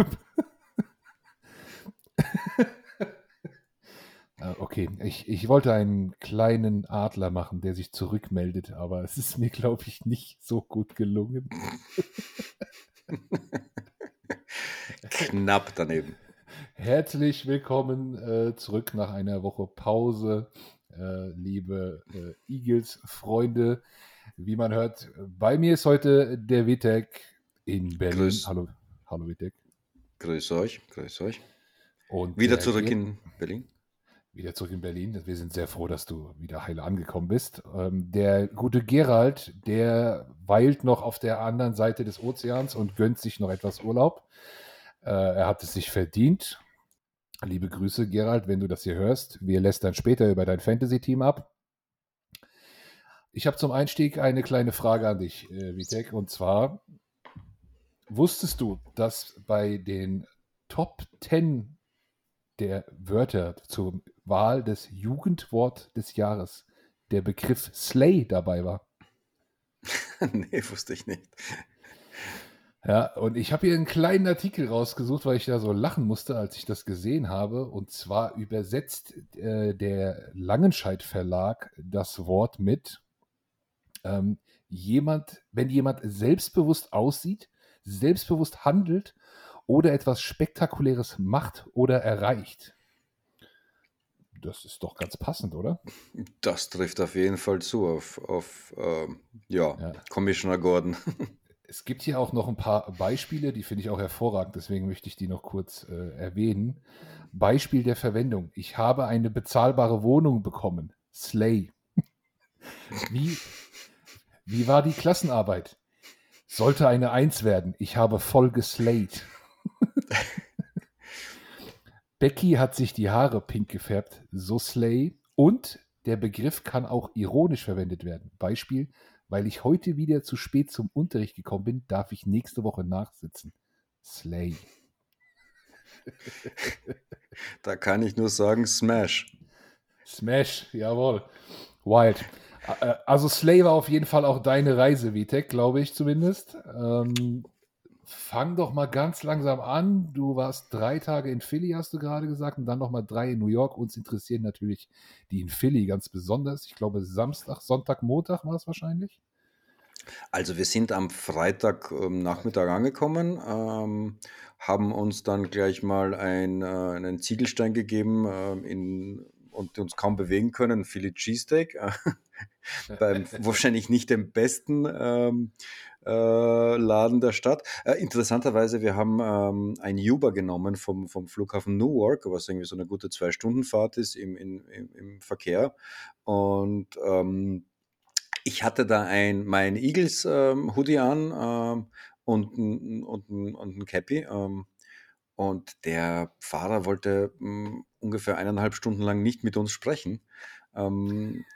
Äh, okay, ich, ich wollte einen kleinen Adler machen, der sich zurückmeldet, aber es ist mir, glaube ich, nicht so gut gelungen. Knapp daneben. Herzlich willkommen äh, zurück nach einer Woche Pause, äh, liebe äh, Eagles-Freunde. Wie man hört, bei mir ist heute der Vitek in Berlin. Grüß. Hallo, hallo Vitek. Grüß euch, grüß euch. Und Wieder der zurück in Berlin. Wieder zurück in Berlin. Wir sind sehr froh, dass du wieder heile angekommen bist. Ähm, der gute Gerald, der weilt noch auf der anderen Seite des Ozeans und gönnt sich noch etwas Urlaub. Äh, er hat es sich verdient. Liebe Grüße, Gerald, wenn du das hier hörst. Wir lästern später über dein Fantasy-Team ab. Ich habe zum Einstieg eine kleine Frage an dich, äh, Vitek, und zwar: Wusstest du, dass bei den Top 10 der Wörter zur Wahl des Jugendwort des Jahres der Begriff Slay dabei war. nee, wusste ich nicht. Ja, und ich habe hier einen kleinen Artikel rausgesucht, weil ich da so lachen musste, als ich das gesehen habe. Und zwar übersetzt äh, der Langenscheidt Verlag das Wort mit ähm, jemand, wenn jemand selbstbewusst aussieht, selbstbewusst handelt oder etwas Spektakuläres macht oder erreicht. Das ist doch ganz passend, oder? Das trifft auf jeden Fall zu auf, auf ähm, ja, Ja. Commissioner Gordon. Es gibt hier auch noch ein paar Beispiele, die finde ich auch hervorragend, deswegen möchte ich die noch kurz äh, erwähnen. Beispiel der Verwendung. Ich habe eine bezahlbare Wohnung bekommen. Slay. Wie, wie war die Klassenarbeit? Sollte eine Eins werden. Ich habe voll geslayed. Becky hat sich die Haare pink gefärbt. So slay. Und der Begriff kann auch ironisch verwendet werden. Beispiel, weil ich heute wieder zu spät zum Unterricht gekommen bin, darf ich nächste Woche nachsitzen. Slay. Da kann ich nur sagen, Smash. Smash, jawohl. Wild. Äh, Also Slay war auf jeden Fall auch deine Reise, Vitek, glaube ich zumindest. Ähm, fang doch mal ganz langsam an. Du warst drei Tage in Philly, hast du gerade gesagt, und dann noch mal drei in New York. Uns interessieren natürlich die in Philly ganz besonders. Ich glaube Samstag, Sonntag, Montag war es wahrscheinlich. Also wir sind am Freitag ähm, Nachmittag angekommen, ähm, haben uns dann gleich mal ein, äh, einen Ziegelstein gegeben ähm, in, und uns kaum bewegen können, Philly Cheesesteak, äh, beim wahrscheinlich nicht dem besten ähm, äh, Laden der Stadt. Äh, interessanterweise, wir haben ähm, ein Uber genommen vom, vom Flughafen Newark, was irgendwie so eine gute Zwei-Stunden-Fahrt ist im, im, im, im Verkehr. Und ähm, ich hatte da ein, mein Eagles ähm, Hoodie an ähm, und, und, ein- und ein Cappy. Und der Fahrer wollte mh, ungefähr eineinhalb Stunden lang nicht mit uns sprechen. Ähm,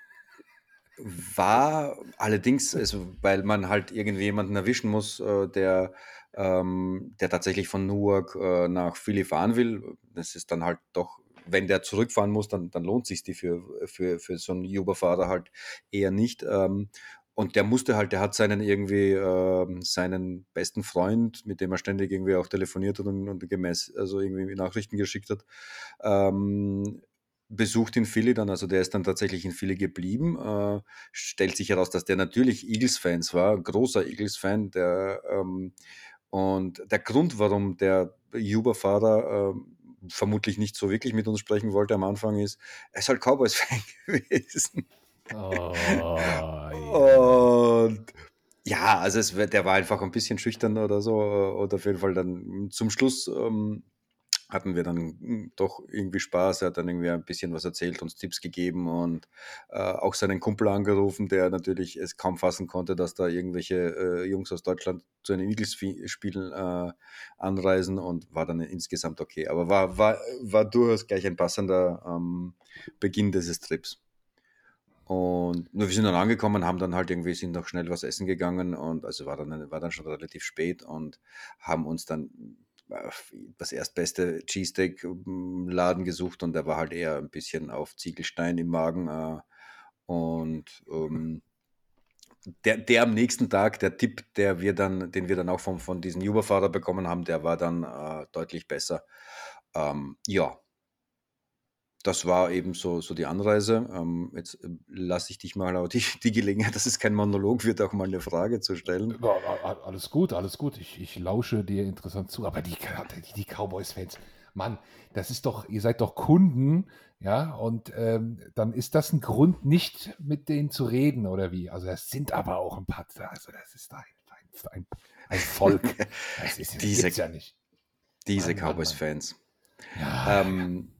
war allerdings, also, weil man halt irgendwie jemanden erwischen muss, äh, der, ähm, der tatsächlich von Newark äh, nach Philly fahren will. Das ist dann halt doch, wenn der zurückfahren muss, dann, dann lohnt sich die für, für, für so einen Uber-Fahrer halt eher nicht. Ähm, und der musste halt, der hat seinen irgendwie, ähm, seinen besten Freund, mit dem er ständig irgendwie auch telefoniert hat und, und gemäß, also irgendwie Nachrichten geschickt hat, ähm, besucht in Philly dann, also der ist dann tatsächlich in Philly geblieben. Äh, stellt sich heraus, dass der natürlich Eagles-Fans war, großer Eagles-Fan, der ähm, und der Grund, warum der Uber-Fahrer ähm, vermutlich nicht so wirklich mit uns sprechen wollte am Anfang, ist, er ist halt Cowboys-Fan gewesen. Oh, Und ja, also es, der war einfach ein bisschen schüchtern oder so. Und auf jeden Fall dann zum Schluss ähm, hatten wir dann mm, doch irgendwie Spaß. Er hat dann irgendwie ein bisschen was erzählt, uns Tipps gegeben und äh, auch seinen Kumpel angerufen, der natürlich es kaum fassen konnte, dass da irgendwelche äh, Jungs aus Deutschland zu einem Eagles-Spielen äh, anreisen und war dann insgesamt okay. Aber war, war, war durchaus gleich ein passender ähm, Beginn dieses Trips. Und nur wir sind dann angekommen, haben dann halt irgendwie, sind noch schnell was essen gegangen und also war dann, war dann schon relativ spät und haben uns dann äh, das erstbeste Cheesesteak-Laden gesucht und der war halt eher ein bisschen auf Ziegelstein im Magen. Äh, und ähm, der, der am nächsten Tag, der Tipp, der wir dann, den wir dann auch von, von diesem Uber-Fahrer bekommen haben, der war dann äh, deutlich besser. Ähm, ja, das war eben so, so die Anreise. Ähm, jetzt äh, lasse ich dich mal die, die Gelegenheit, dass es kein Monolog wird, auch mal eine Frage zu stellen. Ja, alles gut, alles gut. Ich, ich lausche dir interessant zu. Aber die, die, die Cowboys-Fans, Mann, das ist doch, ihr seid doch Kunden, ja, und ähm, dann ist das ein Grund, nicht mit denen zu reden oder wie? Also das sind aber auch ein paar, also das ist ein, ein, ein Volk. Das ist diese, ja nicht. Diese Cowboys-Fans. Ja, ähm,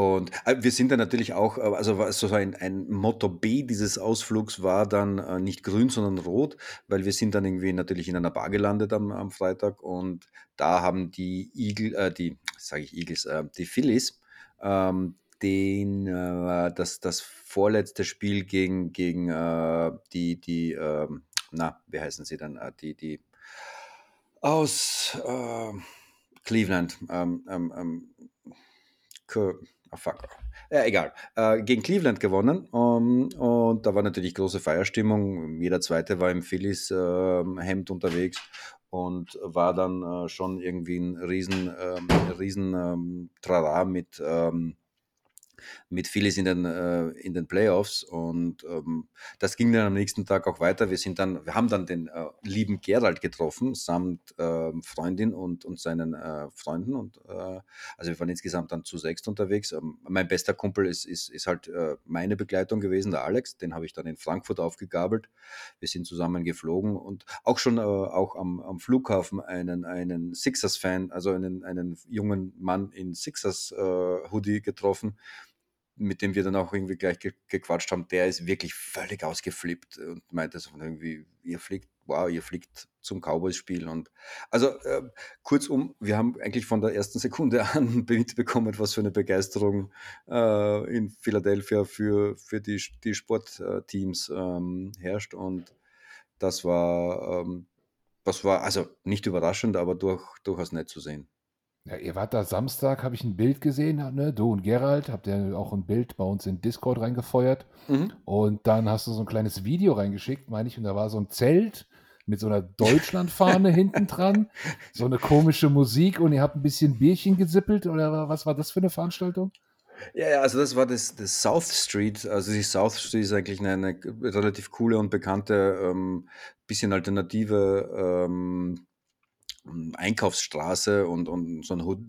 und äh, wir sind dann natürlich auch, äh, also so ein, ein Motto B dieses Ausflugs war dann äh, nicht grün, sondern rot, weil wir sind dann irgendwie natürlich in einer Bar gelandet am, am Freitag und da haben die Eagle, äh, die, sage ich Eagles, äh, die Phillies, ähm, den, äh, das, das vorletzte Spiel gegen, gegen die, die, äh, na, wie heißen sie dann, die, die aus Cleveland, ähm, ähm, ähm Ah, fuck. Ja, egal. Äh, gegen Cleveland gewonnen. Um, ähm, und da war natürlich große Feierstimmung. Jeder Zweite war im Phillies-Hemd äh, unterwegs und war dann äh, schon irgendwie ein riesen, ähm, riesen ähm, Trara mit ähm, mit Phillies in den, äh, in den Playoffs. Und ähm, das ging dann am nächsten Tag auch weiter. Wir sind dann, wir haben dann den äh, lieben Gerald getroffen, samt äh, Freundin und, und seinen äh, Freunden. Und äh, also wir waren insgesamt dann zu sechst unterwegs. Ähm, mein bester Kumpel ist, ist, ist halt äh, meine Begleitung gewesen, der Alex. Den habe ich dann in Frankfurt aufgegabelt. Wir sind zusammen geflogen und auch schon auch am, am Flughafen einen, einen Sixers-Fan, also einen, einen jungen Mann in Sixers-Hoodie getroffen mit dem wir dann auch irgendwie gleich ge gequatscht haben, der ist wirklich völlig ausgeflippt und meinte so irgendwie, ihr fliegt, wow, ihr fliegt zum Cowboys-Spiel. Und also äh, kurzum, wir haben eigentlich von der ersten Sekunde an mitbekommen, was für eine Begeisterung äh, in Philadelphia für, für die, die Sportteams ähm, herrscht. Und das war, ähm, das war also nicht überraschend, aber durch, durchaus nett zu sehen. Ja, ihr wart da Samstag, habe ich ein Bild gesehen, ne? Du und Gerald, habt ihr auch ein Bild bei uns in Discord reingefeuert. Mhm. Und dann hast du so ein kleines Video reingeschickt, meine ich, und da war so ein Zelt mit so einer Deutschlandfahne hinten dran, so eine komische Musik und ihr habt ein bisschen Bierchen gesippelt oder was war das für eine Veranstaltung? Ja, ja, also das war das, das South Street. Also die South Street ist eigentlich eine, eine relativ coole und bekannte, ähm, bisschen alternative ähm, Einkaufsstraße und, und so ein Hood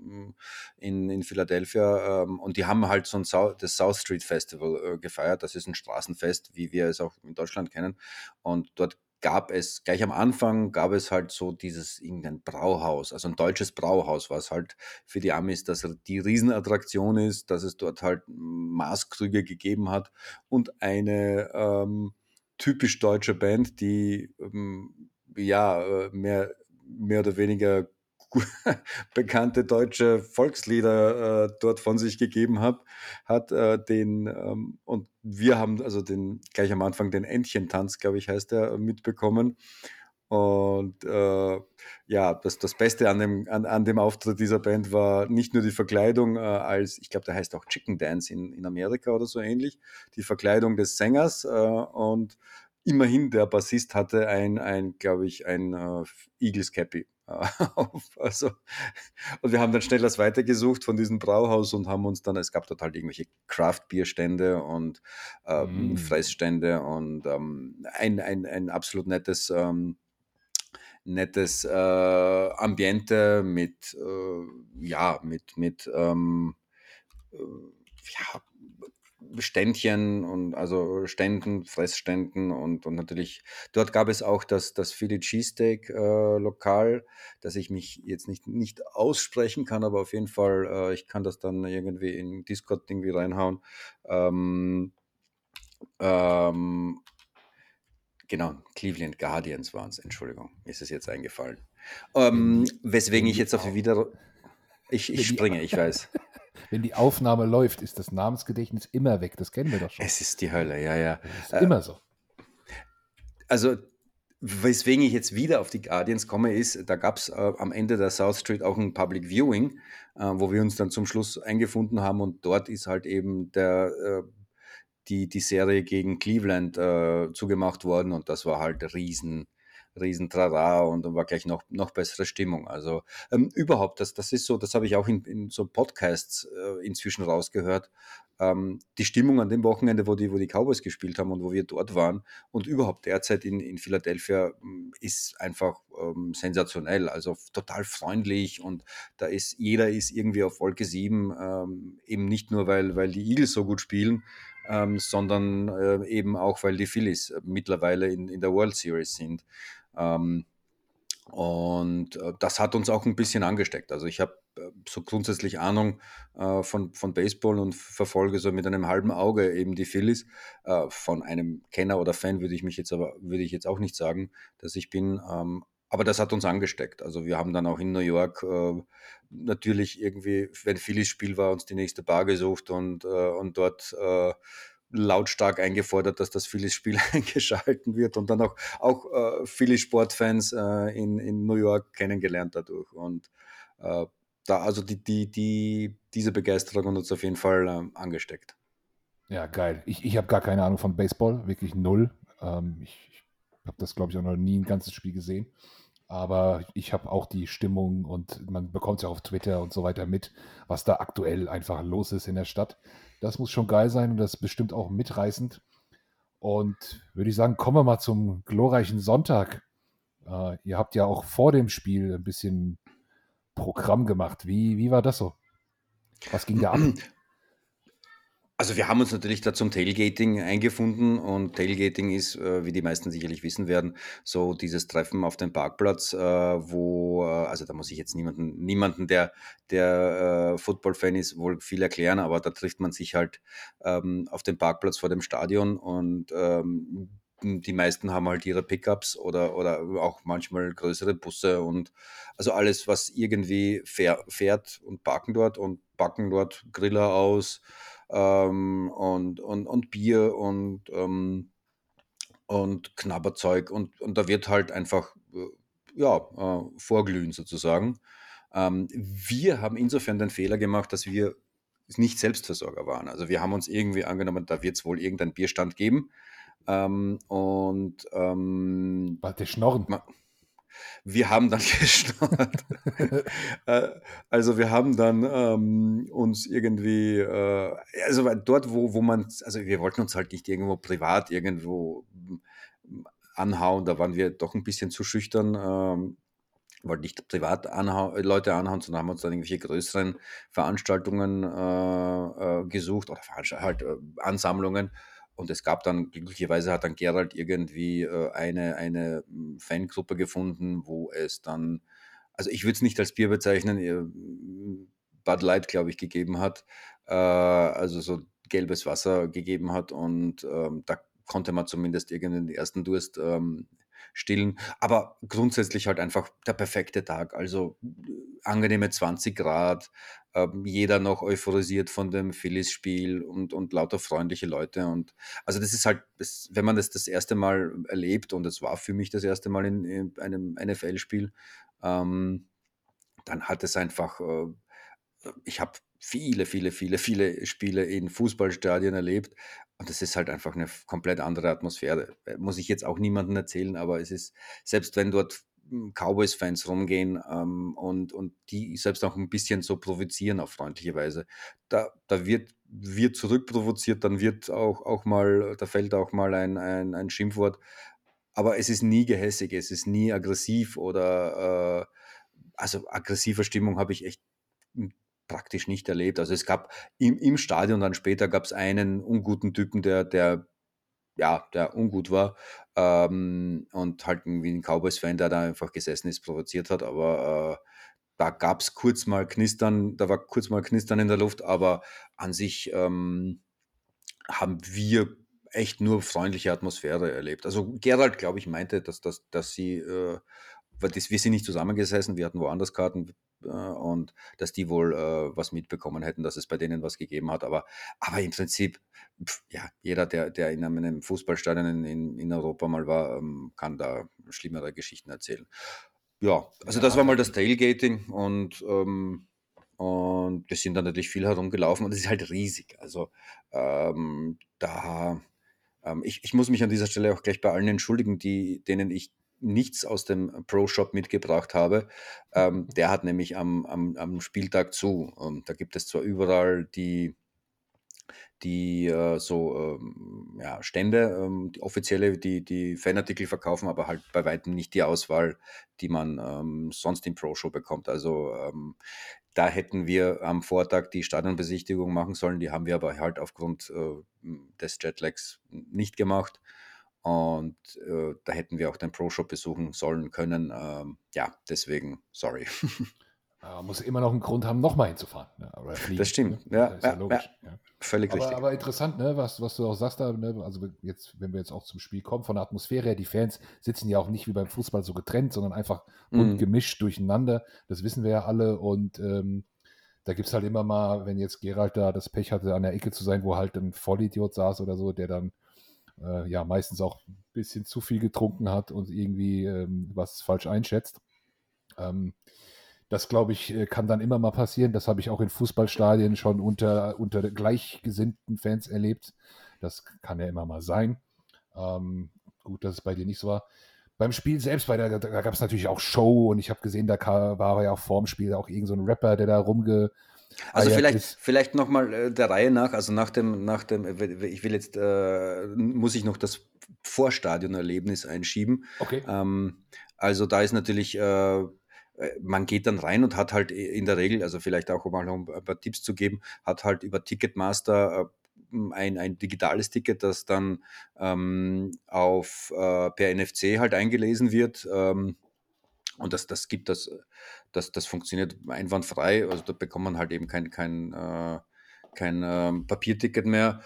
mm, in, in Philadelphia ähm, und die haben halt so ein South, das South Street Festival äh, gefeiert. Das ist ein Straßenfest, wie wir es auch in Deutschland kennen. Und dort gab es, gleich am Anfang gab es halt so dieses irgendein Brauhaus, also ein deutsches Brauhaus, was halt für die Amis dass die Riesenattraktion ist, dass es dort halt Maßkrüge gegeben hat und eine ähm, typisch deutsche Band, die ähm, ja äh, mehr mehr oder weniger bekannte deutsche Volkslieder äh, dort von sich gegeben hat, hat äh, den ähm, und wir haben also den gleich am Anfang den Entchentanz, glaube ich, heißt der, mitbekommen. Und äh, ja, das, das Beste an dem, an, an dem Auftritt dieser Band war nicht nur die Verkleidung äh, als, ich glaube, der heißt auch Chicken Dance in, in Amerika oder so ähnlich, die Verkleidung des Sängers äh, und immerhin der Bassist hatte ein, ein glaube ich, ein äh, Eagles Cappy auf. Also, und wir haben dann schnell das weitergesucht von diesem Brauhaus und haben uns dann, es gab dort halt irgendwelche Craft-Bier-Stände und ähm, mm. Fressstände und ähm, ein, ein, ein absolut nettes, ähm, nettes äh, Ambiente mit, äh, ja, mit, mit, ähm, äh, ja, Ständchen und also Ständen, Fressständen und, und natürlich dort gab es auch das, das Philly Cheesesteak äh, Lokal, das ich mich jetzt nicht, nicht aussprechen kann, aber auf jeden Fall, äh, ich kann das dann irgendwie in Discord irgendwie reinhauen. Ähm, ähm, genau, Cleveland Guardians waren es, Entschuldigung, ist es jetzt eingefallen. Ähm, weswegen ich jetzt auf die wieder. Ich, ich springe, ich weiß. wenn die Aufnahme läuft, ist das Namensgedächtnis immer weg. Das kennen wir doch schon. Es ist die Hölle, ja, ja. Das ist äh, immer so. Also, weswegen ich jetzt wieder auf die Guardians komme, ist, da gab es äh, am Ende der South Street auch ein Public Viewing, äh, wo wir uns dann zum Schluss eingefunden haben und dort ist halt eben der, äh, die, die Serie gegen Cleveland äh, zugemacht worden und das war halt riesen, riesen Trara und dann war gleich noch, noch bessere Stimmung. Also ähm, überhaupt, das, das ist so, das habe ich auch in, in so Podcasts äh, inzwischen rausgehört. Ähm, die Stimmung an dem Wochenende, wo die, wo die Cowboys gespielt haben und wo wir dort waren und überhaupt derzeit in, in Philadelphia hm, ist einfach ähm, sensationell. Also total freundlich und da ist jeder ist irgendwie auf Wolke 7, ähm, eben nicht nur, weil, weil die Eagles so gut spielen, ähm, sondern äh, eben auch, weil die Phillies mittlerweile in, in der World Series sind. Ähm, und äh, das hat uns auch ein bisschen angesteckt. Also ich habe äh, so grundsätzlich Ahnung äh, von, von Baseball und verfolge so mit einem halben Auge eben die Phillies. Äh, von einem Kenner oder Fan würde ich mich jetzt aber würde ich jetzt auch nicht sagen, dass ich bin. Ähm, aber das hat uns angesteckt. Also wir haben dann auch in New York äh, natürlich irgendwie, wenn Phillies Spiel war, uns die nächste Bar gesucht und, äh, und dort lautstark eingefordert, dass das Phillies-Spiel eingeschalten wird und dann auch, auch äh, viele Sportfans äh, in, in New York kennengelernt dadurch. Und äh, da, also die, die, die, diese Begeisterung hat uns auf jeden Fall ähm, angesteckt. Ja, geil. Ich, ich habe gar keine Ahnung von Baseball, wirklich null. Ähm, ich ich habe das, glaube ich, auch noch nie ein ganzes Spiel gesehen. Aber ich habe auch die Stimmung und man bekommt es ja auf Twitter und so weiter mit, was da aktuell einfach los ist in der Stadt. Das muss schon geil sein und das ist bestimmt auch mitreißend. Und würde ich sagen, kommen wir mal zum glorreichen Sonntag. Äh, ihr habt ja auch vor dem Spiel ein bisschen Programm gemacht. Wie, wie war das so? Was ging da ab? Also wir haben uns natürlich da zum Tailgating eingefunden und Tailgating ist, äh, wie die meisten sicherlich wissen werden, so dieses Treffen auf dem Parkplatz, äh, wo, äh, also da muss ich jetzt niemanden, niemanden, der, der Football-Fan ist, wohl viel erklären, aber da trifft man sich halt ähm, auf dem Parkplatz vor dem Stadion und ähm, die meisten haben halt ihre Pickups oder, oder auch manchmal größere Busse und also alles, was irgendwie fährt und parken dort und packen dort Griller aus, ähm, und, und, und Bier und, ähm, und Knabberzeug und, und da wird halt einfach äh, ja, äh, vorglühen sozusagen. Ähm, wir haben insofern den Fehler gemacht, dass wir nicht Selbstversorger waren. Also wir haben uns irgendwie angenommen, da wird es wohl irgendeinen Bierstand geben. Ähm, und ähm, Warte, Schnorren. Wir haben dann geschnarrt. Äh, also wir haben dann ähm, uns irgendwie, äh, also dort, wo, wo man, also wir wollten uns halt nicht irgendwo privat irgendwo hm, anhauen, da waren wir doch ein bisschen zu schüchtern. Ähm, wollten nicht privat anhau Leute anhauen, sondern haben uns dann irgendwelche größeren Veranstaltungen äh, äh, gesucht oder halt äh, Ansammlungen und es gab dann, glücklicherweise hat dann Gerald irgendwie äh, eine, eine hm, Fangruppe gefunden, wo es dann, also ich würde es nicht als Bier bezeichnen, äh, Bud Light, glaube ich, gegeben hat. Äh, also so gelbes Wasser gegeben hat und ähm, da konnte man zumindest irgendeinen ersten Durst ähm, stillen. Aber grundsätzlich halt einfach der perfekte Tag. Also äh, angenehme 20 Grad, ähm, jeder noch euphorisiert von dem Phillies-Spiel und, und lauter freundliche Leute. Und also das ist halt, das, wenn man das das erste Mal erlebt, und es war für mich das erste Mal in, in einem NFL-Spiel, ähm, dann hat es einfach, äh, ich habe viele, viele, viele, viele Spiele in Fußballstadien erlebt. Und das ist halt einfach eine komplett andere Atmosphäre. Äh, muss ich jetzt auch niemandem erzählen, aber es ist, selbst wenn dort hm, Cowboys-Fans rumgehen ähm, und, und die selbst auch ein bisschen so provozieren auf freundliche Weise, da, da wird, wird zurückprovoziert, dann wird auch, auch mal, da fällt auch mal ein, ein, ein Schimpfwort. Aber es ist nie gehässig, es ist nie aggressiv oder äh, also aggressive Stimmung habe ich echt praktisch nicht erlebt. Also es gab im, im Stadion dann später gab es einen unguten Typen, der, der ja, der ungut war ähm, und halt irgendwie ein Cowboys-Fan, der da einfach gesessen ist, provoziert hat, aber äh, da gab es kurz mal Knistern, da war kurz mal Knistern in der Luft, aber an sich ähm, haben wir echt nur freundliche Atmosphäre erlebt. Also Gerald, glaube ich, meinte, dass, dass, dass sie, äh, weil das, wir sind nicht zusammengesessen, wir hatten woanders Karten, äh, und dass die wohl äh, was mitbekommen hätten, dass es bei denen was gegeben hat. Aber, aber im Prinzip, pf, ja, jeder, der, der in einem Fußballstadion in, in, Europa mal war, ähm, kann da schlimmere Geschichten erzählen. Ja, also das war mal das Tailgating und ähm, und wir sind dann natürlich viel herumgelaufen und es ist halt riesig. Also ähm, da, ähm, ich, ich muss mich an dieser Stelle auch gleich bei allen entschuldigen, die, denen ich nichts aus dem Pro-Shop mitgebracht habe. Ähm, der hat nämlich am, am, am Spieltag zu. Und da gibt es zwar überall die, die äh, so ähm, ja, Stände, ähm, die offizielle, die, die Fanartikel verkaufen, aber halt bei weitem nicht die Auswahl, die man ähm, sonst im Pro-Show bekommt. Also ähm, da hätten wir am Vortag die Stadionbesichtigung machen sollen, die haben wir aber halt aufgrund äh, des Jetlags nicht gemacht. Und äh, da hätten wir auch den Pro-Shop besuchen sollen können. Ähm, ja, deswegen, sorry. Aber muss immer noch einen Grund haben, nochmal hinzufahren. Ne? Fliegen, das stimmt, ne? ja, das ja, ja, logisch. Ja. Völlig aber, richtig. Aber interessant, ne? was, was du auch sagst, da, ne? also jetzt, wenn wir jetzt auch zum Spiel kommen, von der Atmosphäre her, die Fans sitzen ja auch nicht wie beim Fußball so getrennt, sondern einfach mm. gemischt durcheinander. Das wissen wir ja alle. Und ähm, da gibt es halt immer mal, wenn jetzt Gerald da das Pech hatte, an der Ecke zu sein, wo halt ein Vollidiot saß oder so, der dann äh, ja meistens auch ein bisschen zu viel getrunken hat und irgendwie ähm, was falsch einschätzt. Ähm, das, glaube ich, äh, kann dann immer mal passieren. Das habe ich auch in Fußballstadien schon unter, unter gleichgesinnten Fans erlebt. Das kann ja immer mal sein. Ähm, gut, dass es bei dir nicht so war. Beim Spiel selbst, bei der, da gab es natürlich auch Show und ich habe gesehen, da war ja auch vorm Spiel auch irgend so ein Rapper, der da rumge, also vielleicht, ist. vielleicht nochmal äh, der Reihe nach, also nach dem, nach dem, äh, ich will jetzt, äh, muss ich noch das Vorstadionerlebnis einschieben. Okay. Ähm, also da ist natürlich, äh, äh, man geht dann rein und hat halt in der Regel, also vielleicht auch mal um ein paar Tipps zu geben, hat halt über Ticketmaster ein, ein digitales Ticket, das dann ähm, auf per NFC halt eingelesen wird. Ähm, und das, das gibt das, das, das funktioniert einwandfrei. Also da bekommt man halt eben kein, kein, äh, kein äh, Papierticket mehr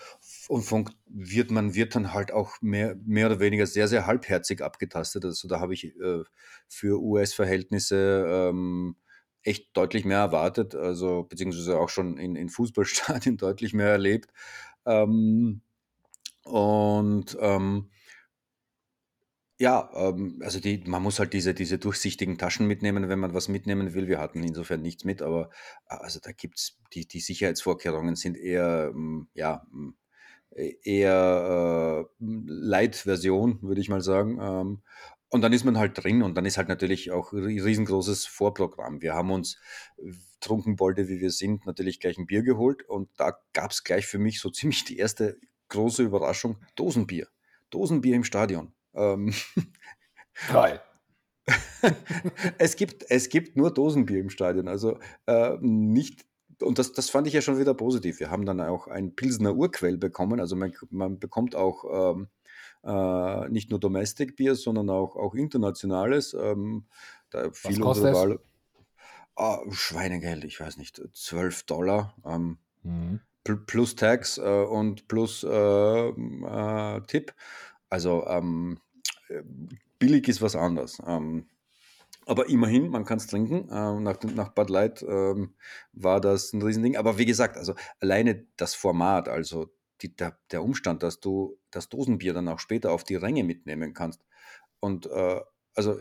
und wird, man wird dann halt auch mehr, mehr oder weniger sehr, sehr halbherzig abgetastet. Also da habe ich äh, für US-Verhältnisse ähm, echt deutlich mehr erwartet, also beziehungsweise auch schon in, in Fußballstadien deutlich mehr erlebt. Ähm, und ähm, ja, ähm, also die, man muss halt diese, diese durchsichtigen Taschen mitnehmen, wenn man was mitnehmen will. Wir hatten insofern nichts mit, aber äh, also da gibt's die, die Sicherheitsvorkehrungen sind eher, ähm, ja, mm, e, eher äh, Light-Version, würde ich mal sagen. Ähm, und dann ist man halt drin und dann ist halt natürlich auch ein riesengroßes Vorprogramm. Wir haben uns Trunkenbolde, wie wir sind, natürlich gleich ein Bier geholt und da gab es gleich für mich so ziemlich die erste große Überraschung, Dosenbier. Dosenbier im Stadion. Ähm, Geil. es, gibt, es gibt nur Dosenbier im Stadion, also äh, nicht, und das, das fand ich ja schon wieder positiv. Wir haben dann auch ein Pilsener Urquell bekommen, also man, man bekommt auch ähm, äh, nicht nur Domestic Bier, sondern auch, auch internationales. Ähm, da viel Was kostet Wahl, ah, Schweinegeld, ich weiß nicht, 12 Dollar. Ähm, mhm. Plus Tax äh, und plus äh, äh, Tipp. Also ähm, billig ist was anderes. Ähm, aber immerhin, man kann es trinken. Ähm, nach, nach Bud Light ähm, war das ein Riesending. Aber wie gesagt, also alleine das Format, also die, der, der, Umstand, dass du das Dosenbier dann auch später auf die Ränge mitnehmen kannst. Und äh, also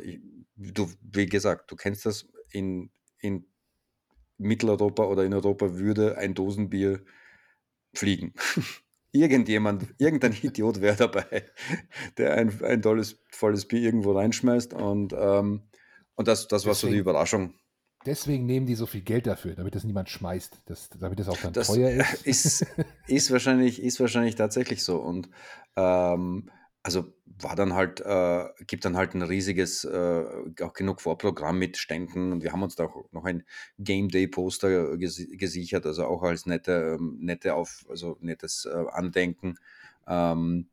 du, wie gesagt, du kennst das in, in Mitteleuropa oder in Europa würde ein Dosenbier fliegen. irgendjemand, irgendein Idiot wäre dabei, der ein, ein tolles, volles Bier irgendwo reinschmeißt und, ähm, und das, das war so die Überraschung. Deswegen nehmen die so viel Geld dafür, damit das niemand schmeißt, das, damit das auch dann das teuer ist. ist. Ist wahrscheinlich, ist wahrscheinlich tatsächlich so. Und ähm, also war dann halt, äh, gibt dann halt ein riesiges, äh, auch genug Vorprogramm mit Ständen und wir haben uns da auch noch ein Game Day Poster ges gesichert, also auch als nette, ähm, nette auf, also nettes äh, Andenken. Ähm,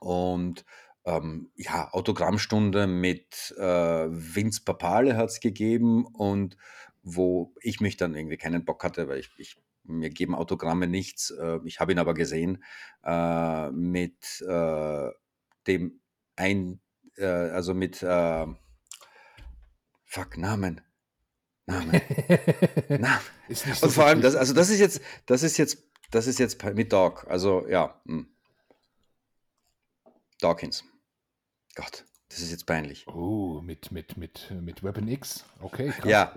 und ähm, ja, Autogrammstunde mit äh, Vince Papale hat es gegeben und wo ich mich dann irgendwie keinen Bock hatte, weil ich, ich mir geben Autogramme nichts. Äh, ich habe ihn aber gesehen äh, mit äh, dem ein, äh, also mit äh, Fuck Namen. Namen. Namen. So Und vor allem, das, also das ist jetzt, das ist jetzt, das ist jetzt mit Dog. Also ja. Mh. Hm. Dawkins. Gott. Das ist jetzt peinlich. Oh, mit, mit, mit, mit Weapon X. Okay, krass. Ja,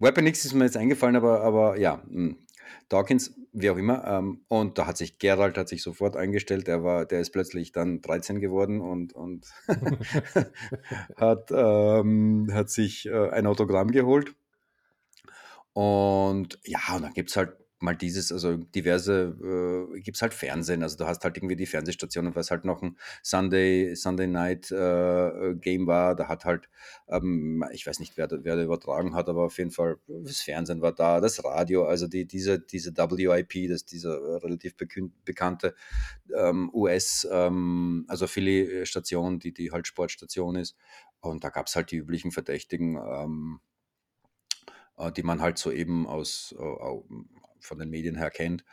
Weapon X ist mir jetzt eingefallen, aber, aber ja, hm. Dawkins, wie auch immer. Ähm, und da hat sich Gerald hat sich sofort eingestellt. Der war, der ist plötzlich dann 13 geworden und, und hat, ähm, hat sich äh, ein Autogramm geholt. Und ja, und dann gibt es halt mal dieses, also diverse, äh, gibt es halt Fernsehen, also du hast halt irgendwie die Fernsehstationen, es halt noch ein Sunday, Sunday Night äh, Game war, da hat halt, ähm, ich weiß nicht, wer, wer da übertragen hat, aber auf jeden Fall, das Fernsehen war da, das Radio, also die, diese, diese WIP, das diese relativ bekannte ähm, US, ähm, also Philly-Station, die, die halt Sportstation ist, und da gab es halt die üblichen Verdächtigen, ähm, äh, die man halt so eben aus, äh, von den Medien her kennt.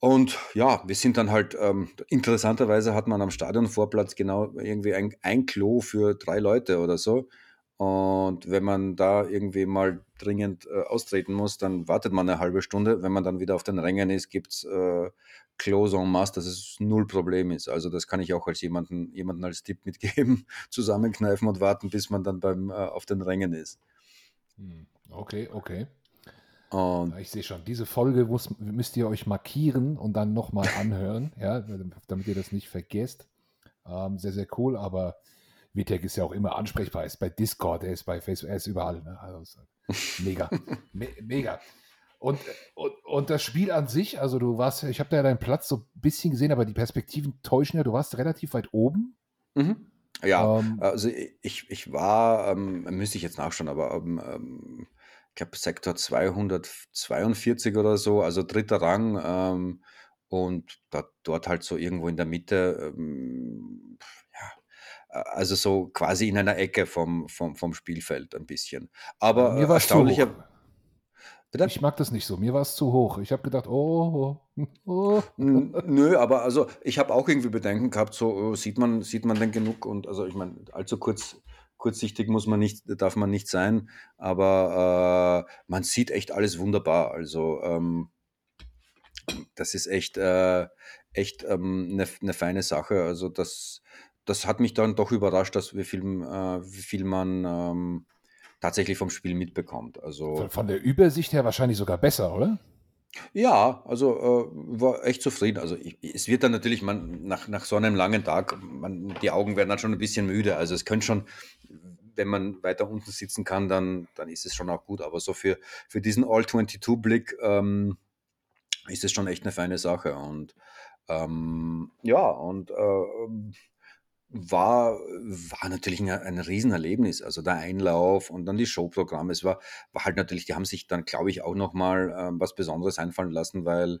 Und ja, wir sind dann halt, ähm, interessanterweise hat man am Stadionvorplatz genau irgendwie ein, ein Klo für drei Leute oder so. Und wenn man da irgendwie mal dringend äh, austreten muss, dann wartet man eine halbe Stunde. Wenn man dann wieder auf den Rängen ist, gibt es äh, Klos en masse, dass es null Problem ist. Also das kann ich auch als jemanden, jemanden als Tipp mitgeben, zusammenkneifen und warten, bis man dann beim, äh, auf den Rängen ist. Hm, okay, okay. Und ich sehe schon, diese Folge muss, müsst ihr euch markieren und dann nochmal anhören, ja, damit ihr das nicht vergesst. Ähm, sehr, sehr cool, aber Vitek ist ja auch immer ansprechbar, er ist bei Discord, er ist bei Facebook, er ist überall. Ne? Also, mega, me mega. Und, und, und, das Spiel an sich, also du warst, ich habe da ja deinen Platz so ein bisschen gesehen, aber die Perspektiven täuschen ja, du warst relativ weit oben. Mhm. Ja, ähm, also ich, ich war, ähm, müsste ich jetzt nachschauen, aber ähm, ähm ich glaube, Sektor 242 oder so, also dritter Rang. Ähm, und da, dort halt so irgendwo in der Mitte, ähm, ja, also so quasi in einer Ecke vom, vom, vom Spielfeld ein bisschen. Aber Mir erstaunlicher. Ich mag das nicht so. Mir war es zu hoch. Ich habe gedacht, oh, oh, oh. Nö, aber also ich habe auch irgendwie Bedenken gehabt, so oh, sieht man, sieht man denn genug und also ich meine, allzu kurz kurzsichtig muss man nicht, darf man nicht sein, aber äh, man sieht echt alles wunderbar. Also ähm, das ist echt, äh, echt eine ähm, ne, ne feine Sache. Also das, das hat mich dann doch überrascht, dass wie viel, äh, wie viel man ähm, tatsächlich vom Spiel mitbekommt. Also von, von der Übersicht her wahrscheinlich sogar besser, oder? Ja, also, äh, war echt zufrieden. Also, ich es wird dann natürlich man nach nach so einem langen Tag man die Augen werden dann schon ein bisschen müde. Also, es könnte schon wenn man weiter unten sitzen kann, dann dann ist es schon auch gut. Aber so für für diesen All-22-Blick, ähm, ist es schon echt eine feine Sache und, ähm, ja, und, äh war, war natürlich ein, ein Riesenerlebnis. Also der Einlauf und dann die Showprogramme. Es war, war halt natürlich, die haben sich dann, glaube ich, auch nochmal ähm, was Besonderes einfallen lassen, weil,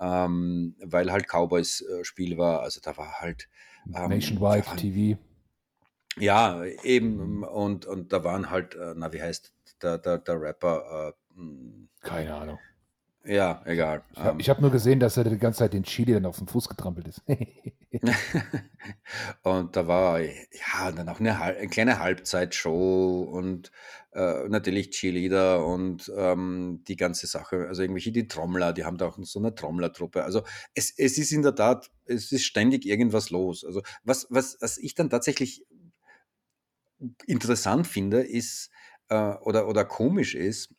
ähm, weil halt Cowboys äh, Spiel war. Also da war halt ähm, Nationwide waren, TV. Ja, eben. Und, und da waren halt, äh, na, wie heißt der, der, der Rapper? Äh, Keine Ahnung. Ja, egal. Ich habe ähm, hab nur gesehen, dass er die ganze Zeit den Chili dann auf den Fuß getrampelt ist. und da war ja dann auch eine, eine kleine Halbzeitshow und äh, natürlich Cheerleader und ähm, die ganze Sache, also irgendwelche die Trommler, die haben da auch so eine Trommlertruppe. Also es, es ist in der Tat, es ist ständig irgendwas los. Also was, was, was ich dann tatsächlich interessant finde, ist äh, oder, oder komisch ist,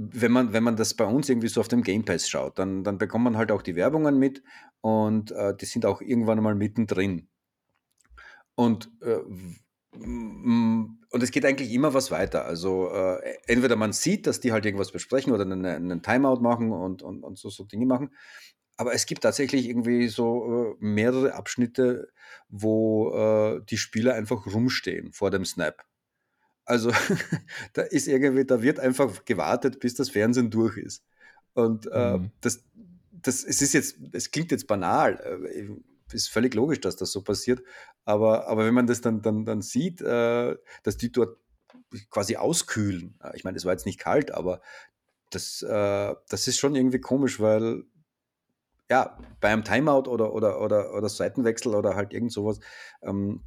wenn man, wenn man das bei uns irgendwie so auf dem Game Pass schaut, dann, dann bekommt man halt auch die Werbungen mit und äh, die sind auch irgendwann mal mittendrin. Und, äh, und es geht eigentlich immer was weiter. Also äh, entweder man sieht, dass die halt irgendwas besprechen oder einen, einen Timeout machen und, und, und so, so Dinge machen. Aber es gibt tatsächlich irgendwie so äh, mehrere Abschnitte, wo äh, die Spieler einfach rumstehen vor dem Snap. Also da ist irgendwie, da wird einfach gewartet, bis das Fernsehen durch ist. Und äh, mhm. das, das, es ist jetzt, es klingt jetzt banal, äh, ist völlig logisch, dass das so passiert. Aber, aber wenn man das dann, dann, dann sieht, äh, dass die dort quasi auskühlen, äh, ich meine, es war jetzt nicht kalt, aber das, äh, das ist schon irgendwie komisch, weil ja, bei einem Timeout oder, oder, oder, oder Seitenwechsel oder halt irgend sowas, ähm,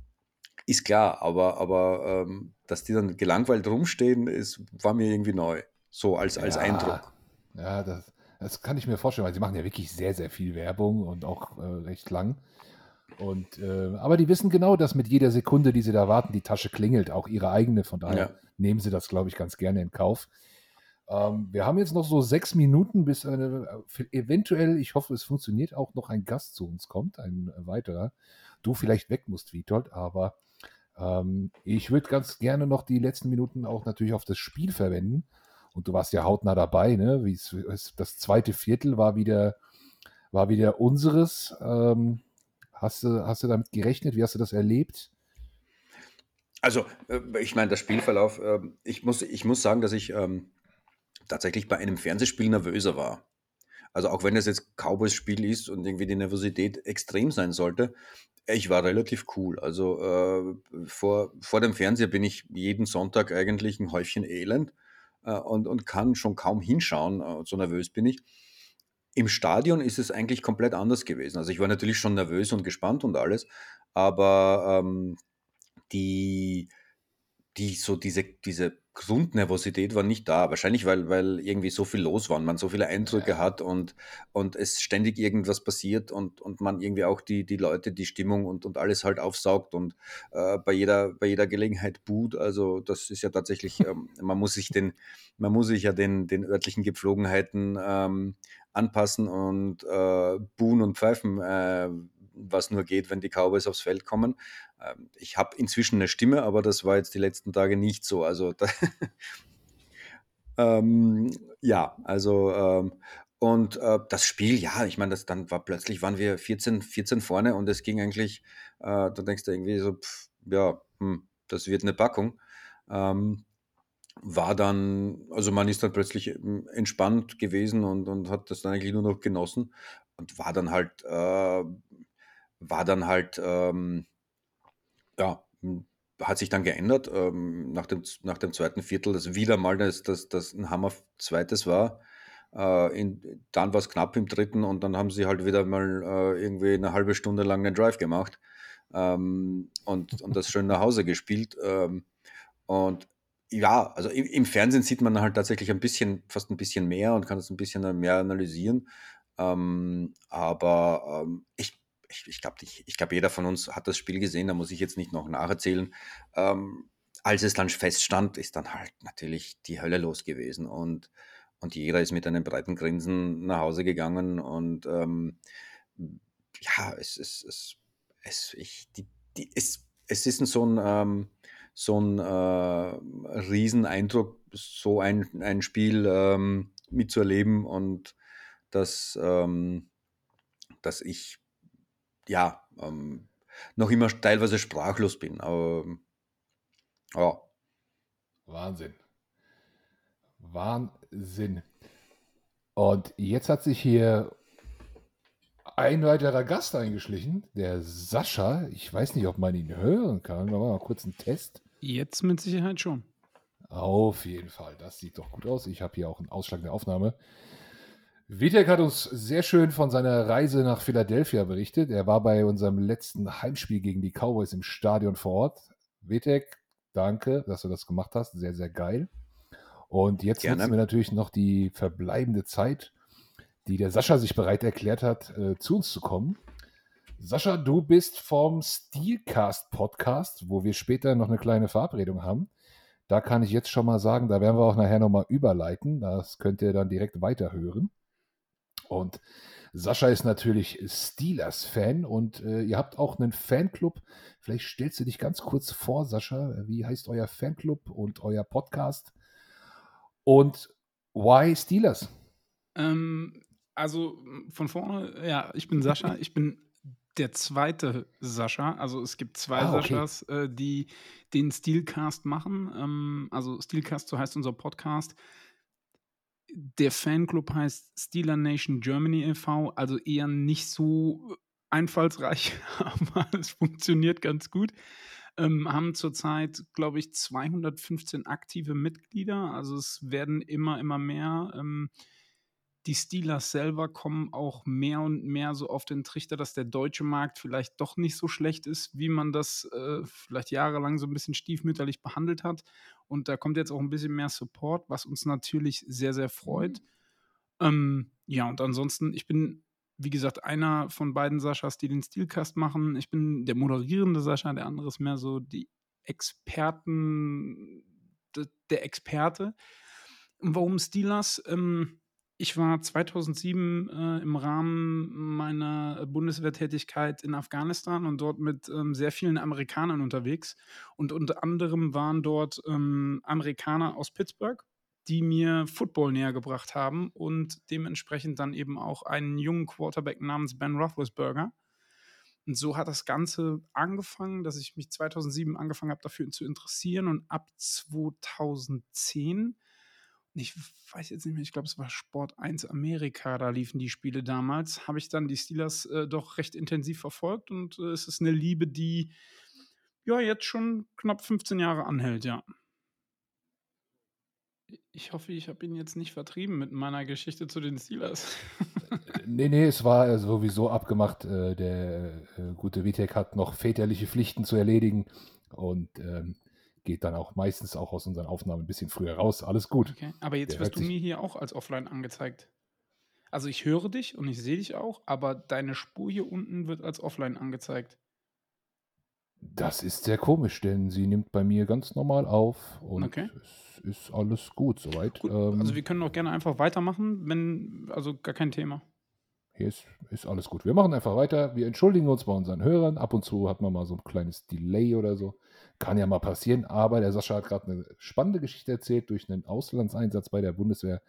ist klar, aber, aber ähm, dass die dann gelangweilt rumstehen, ist, war mir irgendwie neu. So als, als ja, Eindruck. Ja, das, das kann ich mir vorstellen, weil sie machen ja wirklich sehr, sehr viel Werbung und auch äh, recht lang. Und, äh, aber die wissen genau, dass mit jeder Sekunde, die sie da warten, die Tasche klingelt, auch ihre eigene. Von daher ja. nehmen sie das, glaube ich, ganz gerne in Kauf. Ähm, wir haben jetzt noch so sechs Minuten, bis eine, eventuell, ich hoffe, es funktioniert, auch noch ein Gast zu uns kommt, ein weiterer. Du vielleicht weg musst, Vitold, aber ähm, ich würde ganz gerne noch die letzten Minuten auch natürlich auf das Spiel verwenden. Und du warst ja hautnah dabei, ne? Das zweite Viertel war wieder, war wieder unseres. Ähm, hast, du, hast du damit gerechnet? Wie hast du das erlebt? Also, äh, ich meine, der Spielverlauf, ähm, ich, muss, ich muss sagen, dass ich ähm, tatsächlich bei einem Fernsehspiel nervöser war. Also auch wenn es jetzt Cowboys-Spiel ist und irgendwie die Nervosität extrem sein sollte, ich war relativ cool. Also äh, vor, vor dem Fernseher bin ich jeden Sonntag eigentlich ein Häufchen elend äh, und, und kann schon kaum hinschauen, äh, so nervös bin ich. Im Stadion ist es eigentlich komplett anders gewesen. Also ich war natürlich schon nervös und gespannt und alles, aber ähm, die, die so diese, diese Grundnervosität war nicht da. Wahrscheinlich, weil, weil irgendwie so viel los war und man so viele Eindrücke ja. hat und, und es ständig irgendwas passiert und, und man irgendwie auch die, die Leute, die Stimmung und, und alles halt aufsaugt und äh, bei, jeder, bei jeder Gelegenheit boot. Also das ist ja tatsächlich, ähm, man muss sich den, man muss sich ja den, den örtlichen Gepflogenheiten ähm, anpassen und äh, buhen und pfeifen, äh, was nur geht, wenn die Cowboys aufs Feld kommen. Ähm, ich habe inzwischen eine Stimme, aber das war jetzt die letzten Tage nicht so. Also da, ähm, ja, also ähm, und äh, das Spiel, ja, ich meine, dann war plötzlich waren wir 14, 14 vorne und es ging eigentlich, äh, da denkst du irgendwie so, pff, ja, hm, das wird eine Packung. Ähm, war dann, also man ist dann plötzlich ähm, entspannt gewesen und, und hat das dann eigentlich nur noch genossen und war dann halt, äh, war dann halt, ähm, ja, hm, hat sich dann geändert ähm, nach, dem, nach dem zweiten Viertel, dass wieder mal das, das, das ein Hammer zweites war. Äh, in, dann war es knapp im dritten und dann haben sie halt wieder mal äh, irgendwie eine halbe Stunde lang einen Drive gemacht ähm, und, und das schön nach Hause gespielt. Ähm, und ja, also im, im, Fernsehen sieht man halt tatsächlich ein bisschen, fast ein bisschen mehr und kann das ein bisschen mehr analysieren. Ähm, aber ähm, ich ich, ich glaube, glaub, jeder von uns hat das Spiel gesehen, da muss ich jetzt nicht noch nacherzählen. Ähm, als es dann feststand, ist dann halt natürlich die Hölle los gewesen und, und jeder ist mit einem breiten Grinsen nach Hause gegangen und ähm, ja, es ist, es, es, ich, die, die, es, es ist so ein, ähm, so ein äh, Rieseneindruck, so ein, ein Spiel ähm, mitzuerleben und dass, ähm, dass ich ja, ähm, noch immer teilweise sprachlos bin. Aber ja. Wahnsinn. Wahnsinn. Und jetzt hat sich hier ein weiterer Gast eingeschlichen, der Sascha. Ich weiß nicht, ob man ihn hören kann. Wir machen mal kurz einen Test. Jetzt mit Sicherheit schon. Auf jeden Fall. Das sieht doch gut aus. Ich habe hier auch einen Ausschlag der Aufnahme. Vitek hat uns sehr schön von seiner Reise nach Philadelphia berichtet. Er war bei unserem letzten Heimspiel gegen die Cowboys im Stadion vor Ort. Vitek, danke, dass du das gemacht hast. Sehr, sehr geil. Und jetzt Gerne. nutzen wir natürlich noch die verbleibende Zeit, die der Sascha sich bereit erklärt hat, äh, zu uns zu kommen. Sascha, du bist vom Steelcast Podcast, wo wir später noch eine kleine Verabredung haben. Da kann ich jetzt schon mal sagen, da werden wir auch nachher nochmal überleiten. Das könnt ihr dann direkt weiterhören. Und Sascha ist natürlich Steelers-Fan und äh, ihr habt auch einen Fanclub. Vielleicht stellst du dich ganz kurz vor, Sascha. Wie heißt euer Fanclub und euer Podcast? Und why Steelers? Ähm, also von vorne, ja, ich bin Sascha. Ich bin der zweite Sascha. Also es gibt zwei ah, okay. Saschas, äh, die den Steelcast machen. Ähm, also Steelcast, so heißt unser Podcast der Fanclub heißt Steeler Nation Germany e.V., also eher nicht so einfallsreich, aber es funktioniert ganz gut. Ähm, haben zurzeit, glaube ich, 215 aktive Mitglieder. Also es werden immer, immer mehr. Ähm, die Steelers selber kommen auch mehr und mehr so auf den Trichter, dass der deutsche Markt vielleicht doch nicht so schlecht ist, wie man das äh, vielleicht jahrelang so ein bisschen stiefmütterlich behandelt hat. Und da kommt jetzt auch ein bisschen mehr Support, was uns natürlich sehr, sehr freut. Mhm. Ähm, ja, und ansonsten, ich bin wie gesagt, einer von beiden Saschas, die den Steelcast machen. Ich bin der moderierende Sascha, der andere ist mehr so die Experten, der Experte. Warum Steelers? Ähm, ich war 2007 äh, im Rahmen meiner Bundeswehrtätigkeit in Afghanistan und dort mit ähm, sehr vielen Amerikanern unterwegs. Und unter anderem waren dort ähm, Amerikaner aus Pittsburgh, die mir Football näher gebracht haben und dementsprechend dann eben auch einen jungen Quarterback namens Ben Roethlisberger. Und so hat das Ganze angefangen, dass ich mich 2007 angefangen habe, dafür zu interessieren und ab 2010 ich weiß jetzt nicht mehr, ich glaube, es war Sport 1 Amerika, da liefen die Spiele damals, habe ich dann die Steelers äh, doch recht intensiv verfolgt und äh, es ist eine Liebe, die ja jetzt schon knapp 15 Jahre anhält, ja. Ich hoffe, ich habe ihn jetzt nicht vertrieben mit meiner Geschichte zu den Steelers. nee, nee, es war sowieso abgemacht. Äh, der äh, gute Vitek hat noch väterliche Pflichten zu erledigen und ähm, geht dann auch meistens auch aus unseren Aufnahmen ein bisschen früher raus. Alles gut. Okay. Aber jetzt der wirst du mir hier auch als offline angezeigt. Also ich höre dich und ich sehe dich auch, aber deine Spur hier unten wird als offline angezeigt. Das ist sehr komisch, denn sie nimmt bei mir ganz normal auf und okay. es ist alles gut soweit. Gut, ähm, also wir können auch gerne einfach weitermachen, wenn, also gar kein Thema. Hier ist, ist alles gut. Wir machen einfach weiter. Wir entschuldigen uns bei unseren Hörern. Ab und zu hat man mal so ein kleines Delay oder so. Kann ja mal passieren, aber der Sascha hat gerade eine spannende Geschichte erzählt. Durch einen Auslandseinsatz bei der Bundeswehr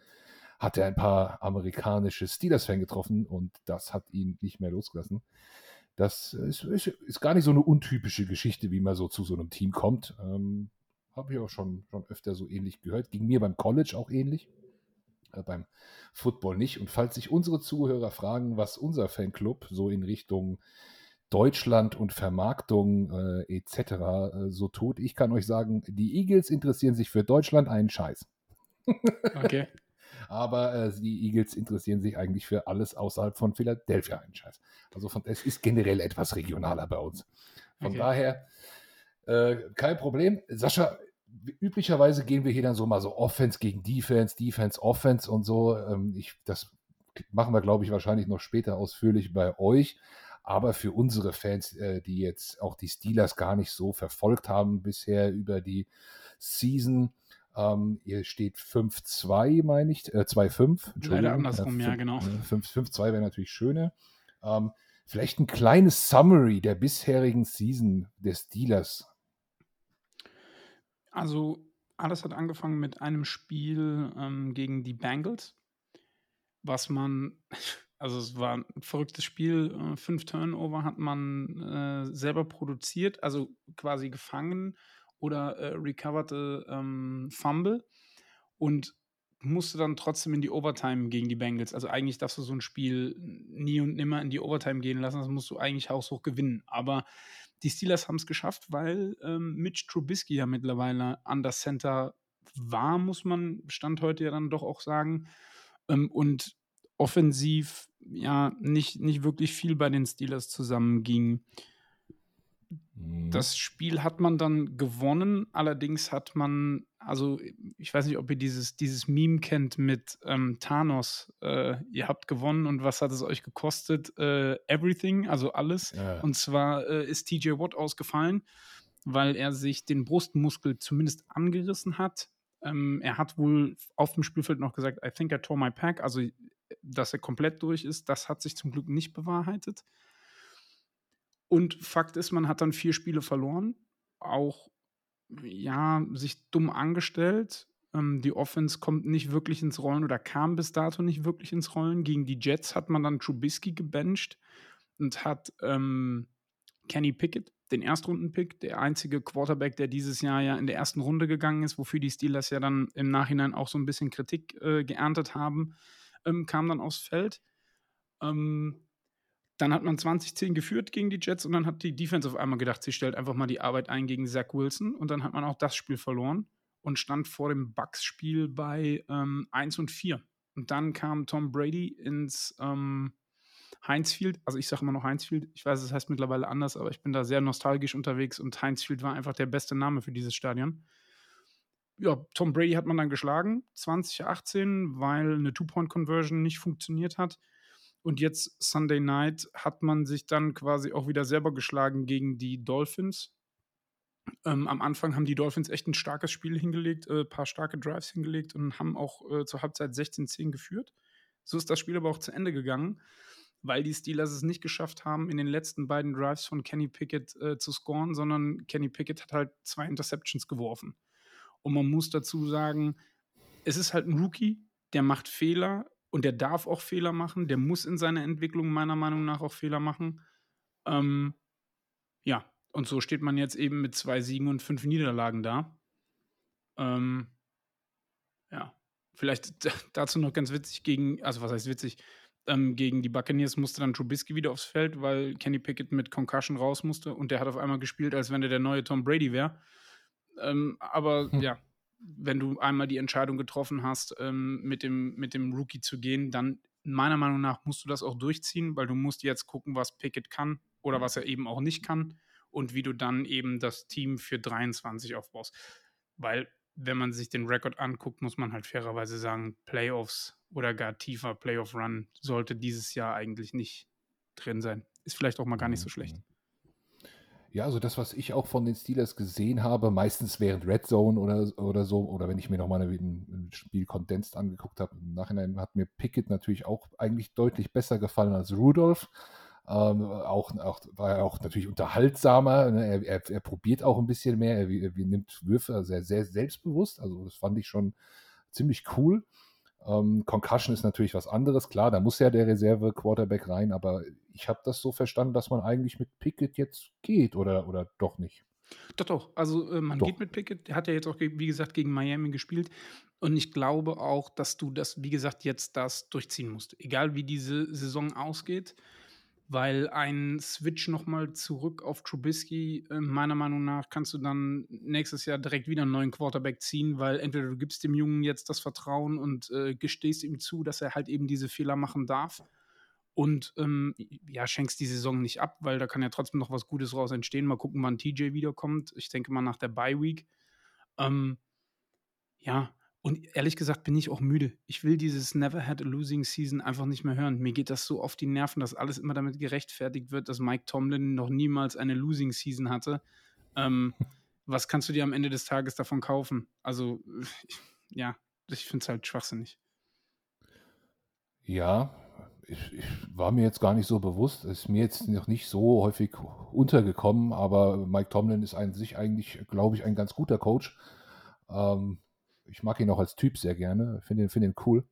hat er ein paar amerikanische Steelers-Fans getroffen und das hat ihn nicht mehr losgelassen. Das ist, ist, ist, gar nicht so eine untypische Geschichte, wie man so zu so einem Team kommt. Ähm, Habe ich auch schon, schon öfter so ähnlich gehört. Ging mir beim College auch ähnlich, äh, beim Football nicht. Und falls sich unsere Zuhörer fragen, was unser Fanclub so in Richtung Deutschland und Vermarktung äh, etc. Äh, so tut. Ich kann euch sagen, die Eagles interessieren sich für Deutschland einen Scheiß. okay. Aber äh, die Eagles interessieren sich eigentlich für alles außerhalb von Philadelphia einen Scheiß. Also von, es ist generell etwas regionaler bei uns. Von okay. daher äh, kein Problem. Sascha, üblicherweise gehen wir hier dann so mal so Offense gegen Defense, Defense, Offense und so. Ähm, ich, das machen wir, glaube ich, wahrscheinlich noch später ausführlich bei euch. Aber für unsere Fans, äh, die jetzt auch die Steelers gar nicht so verfolgt haben bisher über die Season, ähm, ihr steht 5-2, meine ich, äh, 2-5. Leider andersrum, äh, ja, genau. 5-2 wäre natürlich schöner. Ähm, vielleicht ein kleines Summary der bisherigen Season des Steelers. Also, alles hat angefangen mit einem Spiel ähm, gegen die Bengals, was man also es war ein verrücktes Spiel. Äh, fünf Turnover hat man äh, selber produziert, also quasi gefangen oder äh, recoverte ähm, Fumble und musste dann trotzdem in die Overtime gegen die Bengals. Also eigentlich darfst du so ein Spiel nie und nimmer in die Overtime gehen lassen. Das musst du eigentlich haushoch gewinnen. Aber die Steelers haben es geschafft, weil ähm, Mitch Trubisky ja mittlerweile an das Center war, muss man Stand heute ja dann doch auch sagen. Ähm, und offensiv ja nicht, nicht wirklich viel bei den Steelers zusammenging. Mhm. Das Spiel hat man dann gewonnen, allerdings hat man, also ich weiß nicht, ob ihr dieses, dieses Meme kennt mit ähm, Thanos. Äh, ihr habt gewonnen und was hat es euch gekostet? Äh, everything, also alles. Ja. Und zwar äh, ist TJ Watt ausgefallen, weil er sich den Brustmuskel zumindest angerissen hat. Ähm, er hat wohl auf dem Spielfeld noch gesagt, I think I tore my pack. Also dass er komplett durch ist, das hat sich zum Glück nicht bewahrheitet. Und Fakt ist, man hat dann vier Spiele verloren, auch ja, sich dumm angestellt. Ähm, die Offense kommt nicht wirklich ins Rollen oder kam bis dato nicht wirklich ins Rollen. Gegen die Jets hat man dann Trubisky gebencht und hat ähm, Kenny Pickett, den Erstrunden-Pick, der einzige Quarterback, der dieses Jahr ja in der ersten Runde gegangen ist, wofür die Steelers ja dann im Nachhinein auch so ein bisschen Kritik äh, geerntet haben ähm, kam dann aufs Feld. Ähm, dann hat man 2010 geführt gegen die Jets und dann hat die Defense auf einmal gedacht, sie stellt einfach mal die Arbeit ein gegen Zach Wilson und dann hat man auch das Spiel verloren und stand vor dem Bucks-Spiel bei ähm, 1 und 4. Und dann kam Tom Brady ins ähm, Heinz Field, also ich sage immer noch Heinz Field, ich weiß, es heißt mittlerweile anders, aber ich bin da sehr nostalgisch unterwegs und Heinz Field war einfach der beste Name für dieses Stadion ja, Tom Brady hat man dann geschlagen, 2018, weil eine Two-Point-Conversion nicht funktioniert hat. Und jetzt Sunday Night hat man sich dann quasi auch wieder selber geschlagen gegen die Dolphins. Ähm, am Anfang haben die Dolphins echt ein starkes Spiel hingelegt, ein äh, paar starke Drives hingelegt und haben auch äh, zur Halbzeit 16-10 geführt. So ist das Spiel aber auch zu Ende gegangen, weil die Steelers es nicht geschafft haben, in den letzten beiden Drives von Kenny Pickett äh, zu scoren, sondern Kenny Pickett hat halt zwei Interceptions geworfen. Und man muss dazu sagen, es ist halt ein Rookie, der macht Fehler und der darf auch Fehler machen, der muss in seiner Entwicklung meiner Meinung nach auch Fehler machen. Ähm, ja, und so steht man jetzt eben mit zwei Siegen und fünf Niederlagen da. Ähm, ja, vielleicht dazu noch ganz witzig gegen, also was heißt witzig, ähm, gegen die Buccaneers musste dann Trubisky wieder aufs Feld, weil Kenny Pickett mit Concussion raus musste und der hat auf einmal gespielt, als wenn er der neue Tom Brady wäre. Ähm, aber hm. ja, wenn du einmal die Entscheidung getroffen hast, ähm, mit, dem, mit dem Rookie zu gehen, dann meiner Meinung nach musst du das auch durchziehen, weil du musst jetzt gucken, was Pickett kann oder was er eben auch nicht kann und wie du dann eben das Team für 23 aufbaust. Weil, wenn man sich den Rekord anguckt, muss man halt fairerweise sagen, Playoffs oder gar tiefer Playoff-Run sollte dieses Jahr eigentlich nicht drin sein. Ist vielleicht auch mal gar nicht so schlecht. Ja, also das, was ich auch von den Steelers gesehen habe, meistens während Red Zone oder, oder so, oder wenn ich mir nochmal ein, ein Spiel kondensiert angeguckt habe, im Nachhinein hat mir Pickett natürlich auch eigentlich deutlich besser gefallen als Rudolph. Ähm, auch, auch, war er auch natürlich unterhaltsamer. Ne? Er, er, er, probiert auch ein bisschen mehr. Er, er, nimmt Würfe sehr, sehr selbstbewusst. Also, das fand ich schon ziemlich cool. Ähm, Concussion ist natürlich was anderes, klar, da muss ja der Reserve-Quarterback rein, aber ich habe das so verstanden, dass man eigentlich mit Pickett jetzt geht oder, oder doch nicht. Doch, doch. Also äh, man doch. geht mit Pickett. Der hat ja jetzt auch, wie gesagt, gegen Miami gespielt. Und ich glaube auch, dass du das, wie gesagt, jetzt das durchziehen musst. Egal wie diese Saison ausgeht weil ein Switch nochmal zurück auf Trubisky, äh, meiner Meinung nach, kannst du dann nächstes Jahr direkt wieder einen neuen Quarterback ziehen, weil entweder du gibst dem Jungen jetzt das Vertrauen und äh, gestehst ihm zu, dass er halt eben diese Fehler machen darf und ähm, ja, schenkst die Saison nicht ab, weil da kann ja trotzdem noch was Gutes raus entstehen. Mal gucken, wann TJ wiederkommt. Ich denke mal nach der Bye Week. Ähm, ja, und ehrlich gesagt bin ich auch müde. Ich will dieses Never Had a Losing Season einfach nicht mehr hören. Mir geht das so auf die Nerven, dass alles immer damit gerechtfertigt wird, dass Mike Tomlin noch niemals eine Losing Season hatte. Ähm, was kannst du dir am Ende des Tages davon kaufen? Also, ja, ich finde es halt schwachsinnig. Ja, ich, ich, war mir jetzt gar nicht so bewusst. Ist mir jetzt noch nicht so häufig untergekommen, aber Mike Tomlin ist an sich eigentlich, glaube ich, ein ganz guter Coach. Ähm, ich mag ihn auch als Typ sehr gerne, finde ihn, find ihn cool.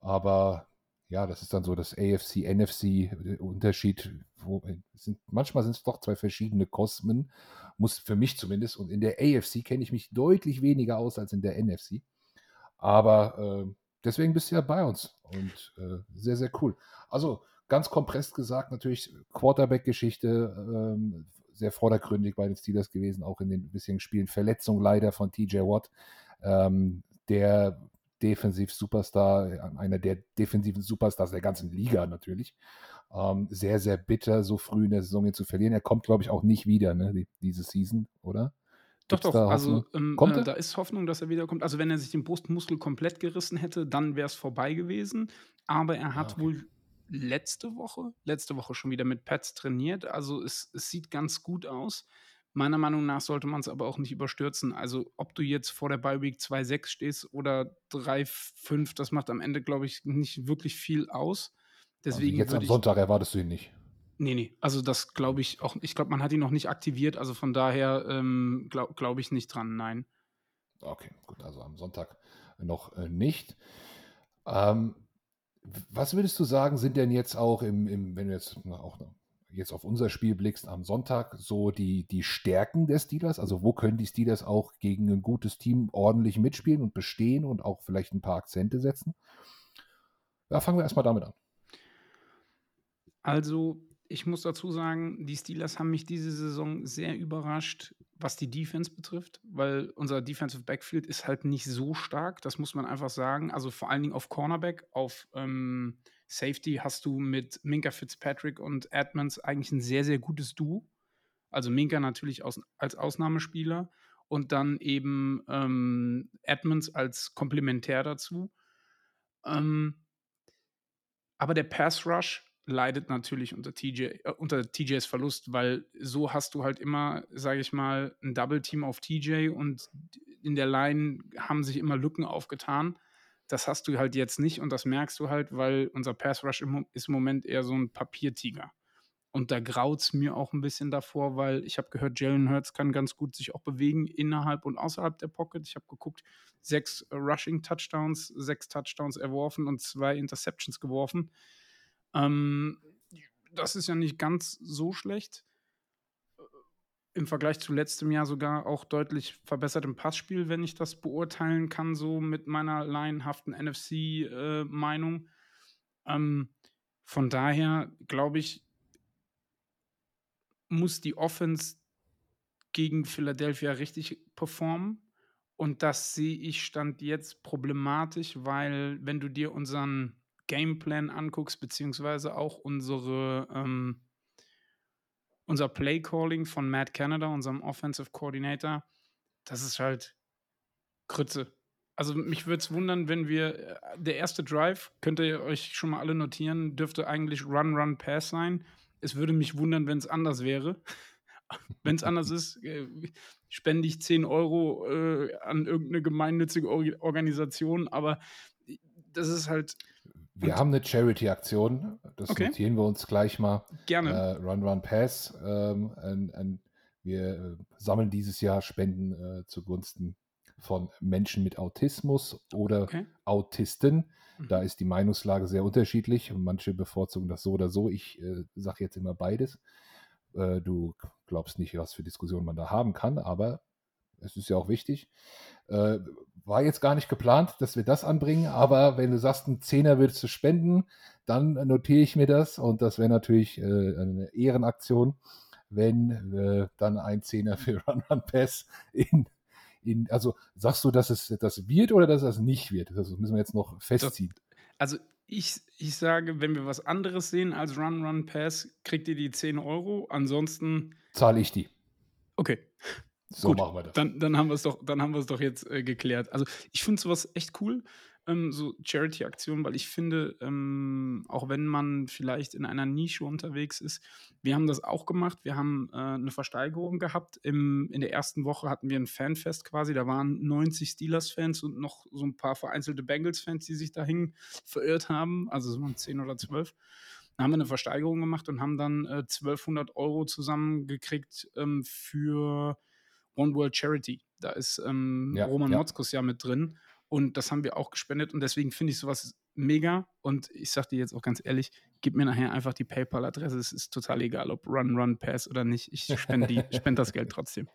Aber ja, das ist dann so das AFC, NFC-Unterschied. Sind, manchmal sind es doch zwei verschiedene Kosmen, muss für mich zumindest. Und in der AFC kenne ich mich deutlich weniger aus als in der NFC. Aber äh, deswegen bist du ja bei uns und äh, sehr, sehr cool. Also ganz kompress gesagt, natürlich Quarterback-Geschichte, ähm, sehr vordergründig bei den Steelers gewesen, auch in den bisherigen Spielen. Verletzung leider von TJ Watt ähm, der Defensiv-Superstar, einer der defensiven Superstars der ganzen Liga natürlich. Ähm, sehr, sehr bitter, so früh in der Saison ihn zu verlieren. Er kommt, glaube ich, auch nicht wieder, ne, die, diese Season, oder? Doch, Gibt's doch. Also ähm, kommt äh, da ist Hoffnung, dass er wiederkommt. Also wenn er sich den Brustmuskel komplett gerissen hätte, dann wäre es vorbei gewesen. Aber er hat ah, okay. wohl letzte Woche, letzte Woche schon wieder mit Pets trainiert. Also es, es sieht ganz gut aus. Meiner Meinung nach sollte man es aber auch nicht überstürzen. Also, ob du jetzt vor der Bye Week 2-6 stehst oder 3-5, das macht am Ende, glaube ich, nicht wirklich viel aus. Also Deswegen also jetzt am Sonntag erwartest du ihn nicht. Nee, nee. Also, das glaube ich auch. Ich glaube, man hat ihn noch nicht aktiviert. Also, von daher ähm, glaube glaub ich nicht dran. Nein. Okay, gut. Also am Sonntag noch äh, nicht. Ähm, was würdest du sagen, sind denn jetzt auch im, im wenn du jetzt auch noch jetzt auf unser Spiel blickst am Sonntag, so die, die Stärken der Steelers? Also wo können die Steelers auch gegen ein gutes Team ordentlich mitspielen und bestehen und auch vielleicht ein paar Akzente setzen? Ja, fangen wir erstmal damit an. Also ich muss dazu sagen, die Steelers haben mich diese Saison sehr überrascht, was die Defense betrifft, weil unser Defensive Backfield ist halt nicht so stark, das muss man einfach sagen. Also vor allen Dingen auf Cornerback, auf ähm, Safety hast du mit Minka Fitzpatrick und Edmonds eigentlich ein sehr, sehr gutes Duo. Also Minka natürlich aus, als Ausnahmespieler und dann eben ähm, Edmonds als Komplementär dazu. Ähm, Aber der Pass Rush leidet natürlich unter TJ, äh, unter TJs Verlust, weil so hast du halt immer, sage ich mal, ein Double Team auf TJ und in der Line haben sich immer Lücken aufgetan. Das hast du halt jetzt nicht und das merkst du halt, weil unser Pass Rush ist im Moment eher so ein Papiertiger. Und da graut es mir auch ein bisschen davor, weil ich habe gehört, Jalen Hurts kann ganz gut sich auch bewegen innerhalb und außerhalb der Pocket. Ich habe geguckt, sechs Rushing Touchdowns, sechs Touchdowns erworfen und zwei Interceptions geworfen. Ähm, das ist ja nicht ganz so schlecht. Im Vergleich zu letztem Jahr sogar auch deutlich verbessert im Passspiel, wenn ich das beurteilen kann, so mit meiner laienhaften NFC-Meinung. Äh, ähm, von daher glaube ich, muss die Offense gegen Philadelphia richtig performen. Und das sehe ich stand jetzt problematisch, weil wenn du dir unseren Gameplan anguckst, beziehungsweise auch unsere, ähm, unser Play-Calling von Matt Canada, unserem Offensive Coordinator, das ist halt Krütze. Also mich würde es wundern, wenn wir, äh, der erste Drive, könnt ihr euch schon mal alle notieren, dürfte eigentlich Run, Run, Pass sein es würde mich wundern, wenn es anders wäre. wenn es anders ist, äh, spende ich 10 Euro äh, an irgendeine gemeinnützige Or Organisation, aber das ist halt. Wir haben eine Charity-Aktion, das okay. notieren wir uns gleich mal. Gerne. Äh, Run Run Pass. Ähm, ein, ein, wir äh, sammeln dieses Jahr Spenden äh, zugunsten von Menschen mit Autismus oder okay. Autisten. Da mhm. ist die Meinungslage sehr unterschiedlich. Manche bevorzugen das so oder so. Ich äh, sage jetzt immer beides. Äh, du glaubst nicht, was für Diskussionen man da haben kann, aber es ist ja auch wichtig. Äh, war jetzt gar nicht geplant, dass wir das anbringen, aber wenn du sagst, ein Zehner würdest du spenden, dann notiere ich mir das und das wäre natürlich äh, eine Ehrenaktion, wenn äh, dann ein Zehner für Run Run Pass in in, also sagst du, dass es das wird oder dass es nicht wird? Das müssen wir jetzt noch festziehen. Also ich, ich sage, wenn wir was anderes sehen als Run, Run, Pass, kriegt ihr die 10 Euro. Ansonsten. Zahle ich die. Okay. So Gut, machen wir das. Dann, dann haben wir es doch, dann haben wir es doch jetzt äh, geklärt. Also ich finde sowas echt cool ähm, so Charity-Aktionen, weil ich finde, ähm, auch wenn man vielleicht in einer Nische unterwegs ist, wir haben das auch gemacht. Wir haben äh, eine Versteigerung gehabt. Im, in der ersten Woche hatten wir ein Fanfest quasi. Da waren 90 Steelers-Fans und noch so ein paar vereinzelte Bengals-Fans, die sich dahin verirrt haben. Also es waren 10 oder 12. Da haben wir eine Versteigerung gemacht und haben dann äh, 1200 Euro zusammengekriegt ähm, für One World Charity. Da ist ähm, ja, Roman ja. Motzkus ja mit drin. Und das haben wir auch gespendet und deswegen finde ich sowas mega. Und ich sage dir jetzt auch ganz ehrlich, gib mir nachher einfach die PayPal-Adresse. Es ist total egal, ob Run, Run, Pass oder nicht. Ich spende spend das Geld trotzdem.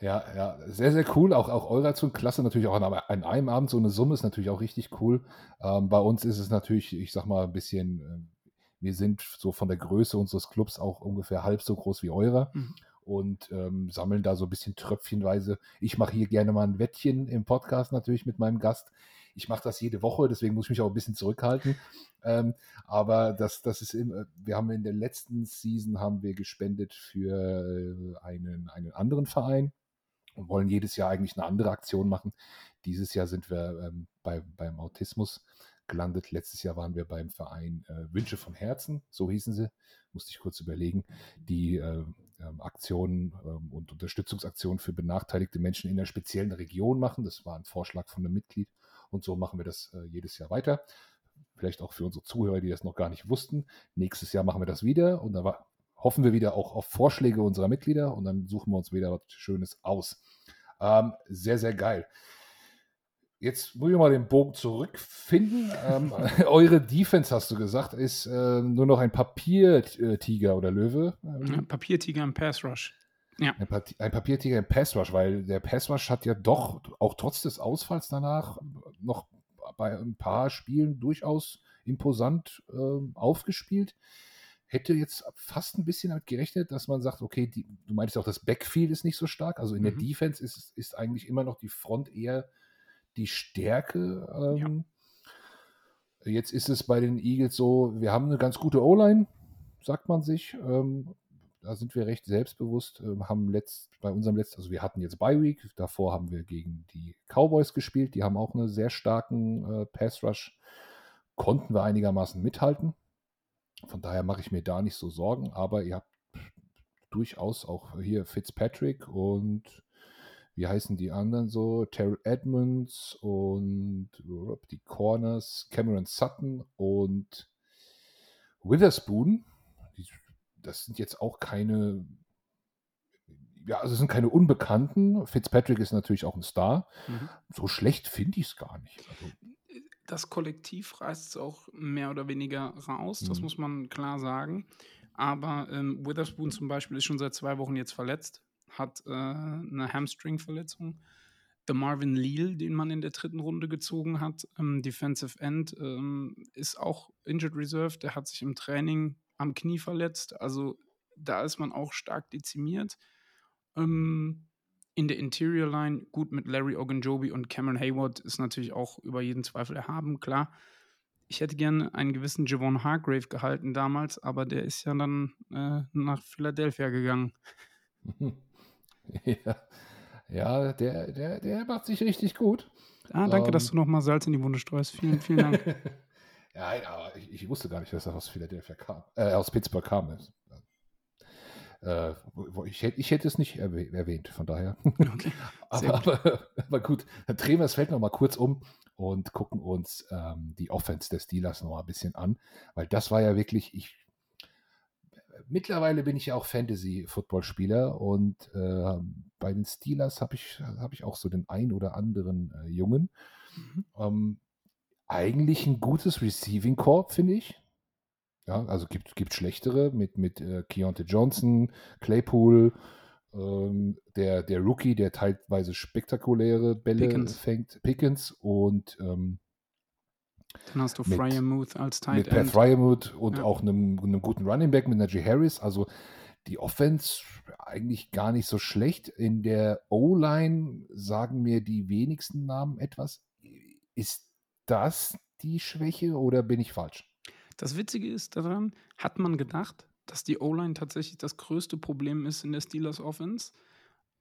Ja, ja, sehr, sehr cool. Auch, auch eure Aktion, klasse natürlich auch an, an, einem Abend. So eine Summe ist natürlich auch richtig cool. Ähm, bei uns ist es natürlich, ich sag mal, ein bisschen, äh, wir sind so von der Größe unseres Clubs auch ungefähr halb so groß wie eurer. Mhm und ähm, sammeln da so ein bisschen tröpfchenweise. Ich mache hier gerne mal ein Wettchen im Podcast natürlich mit meinem Gast. Ich mache das jede Woche, deswegen muss ich mich auch ein bisschen zurückhalten. Ähm, aber das, das ist im, wir haben in der letzten Season haben wir gespendet für äh, einen, einen anderen Verein und wollen jedes Jahr eigentlich eine andere Aktion machen. Dieses Jahr sind wir ähm, bei, beim Autismus gelandet. Letztes Jahr waren wir beim Verein äh, Wünsche vom Herzen, so hießen sie, musste ich kurz überlegen, die äh, Aktionen ähm, und Unterstützungsaktionen für benachteiligte Menschen in einer speziellen Region machen. Das war ein Vorschlag von einem Mitglied und so machen wir das äh, jedes Jahr weiter. Vielleicht auch für unsere Zuhörer, die das noch gar nicht wussten. Nächstes Jahr machen wir das wieder und dann hoffen wir wieder auch auf Vorschläge unserer Mitglieder und dann suchen wir uns wieder was Schönes aus. Ähm, sehr, sehr geil. Jetzt muss ich mal den Bogen zurückfinden. ähm, eure Defense, hast du gesagt, ist äh, nur noch ein Papiertiger oder Löwe. Ähm, Papiertiger im Pass Rush. Ja. Ein, pa ein, Papiertiger im Pass Rush, weil der Pass Rush hat ja doch, auch trotz des Ausfalls danach, noch bei ein paar Spielen durchaus imposant äh, aufgespielt. Hätte jetzt fast ein bisschen damit gerechnet, dass man sagt, okay, die, du meintest auch, das Backfield ist nicht so stark. Also in mhm. der Defense ist, ist eigentlich immer noch die Front eher die Stärke. Ähm, ja. Jetzt ist es bei den Eagles so, wir haben eine ganz gute O-Line, sagt man sich. Ähm, da sind wir recht selbstbewusst. Ähm, haben letzt, bei unserem letzten, also wir hatten jetzt Bye Week, davor haben wir gegen die Cowboys gespielt, die haben auch einen sehr starken äh, Pass Rush. konnten wir einigermaßen mithalten. Von daher mache ich mir da nicht so Sorgen, aber ihr habt durchaus auch hier Fitzpatrick und wie heißen die anderen so? Terrell Edmonds und die Corners, Cameron Sutton und Witherspoon. Das sind jetzt auch keine, ja, also sind keine Unbekannten. Fitzpatrick ist natürlich auch ein Star. Mhm. So schlecht finde ich es gar nicht. Also, das Kollektiv reißt es auch mehr oder weniger raus, das mhm. muss man klar sagen. Aber ähm, Witherspoon zum Beispiel ist schon seit zwei Wochen jetzt verletzt, hat äh, eine Hamstring-Verletzung. Der Marvin Leal, den man in der dritten Runde gezogen hat, ähm, Defensive End, ähm, ist auch Injured Reserve. Der hat sich im Training am Knie verletzt. Also da ist man auch stark dezimiert. Ähm, in der Interior Line, gut mit Larry Ogunjobi und Cameron Hayward, ist natürlich auch über jeden Zweifel erhaben, klar. Ich hätte gerne einen gewissen Javon Hargrave gehalten damals, aber der ist ja dann äh, nach Philadelphia gegangen. Ja, ja der, der, der macht sich richtig gut. Ah, danke, ähm, dass du nochmal Salz in die Wunde streust. Vielen, vielen Dank. ja, aber ich, ich, wusste gar nicht, dass er aus Philadelphia kam, äh, aus Pittsburgh kam. Äh, ich, hätte, ich hätte es nicht erwähnt, von daher. Okay, aber, aber, aber, gut, dann drehen wir das Feld nochmal kurz um und gucken uns ähm, die Offense des Steelers nochmal ein bisschen an, weil das war ja wirklich, ich mittlerweile bin ich ja auch Fantasy-Football-Spieler und äh, bei den Steelers habe ich, hab ich auch so den ein oder anderen äh, Jungen. Mhm. Ähm, eigentlich ein gutes Receiving Corps, finde ich. Ja, also gibt, gibt schlechtere mit, mit äh, Keontae Johnson, Claypool, ähm, der, der Rookie, der teilweise spektakuläre Bälle Pickens. fängt, Pickens und ähm, dann hast du Fryermuth als Tight Mit Pat Fryermuth und ja. auch einem, einem guten Running Back mit Najee Harris. Also die Offense eigentlich gar nicht so schlecht. In der O-Line sagen mir die wenigsten Namen etwas. Ist das die Schwäche oder bin ich falsch? Das Witzige ist daran, hat man gedacht, dass die O-Line tatsächlich das größte Problem ist in der Steelers Offense.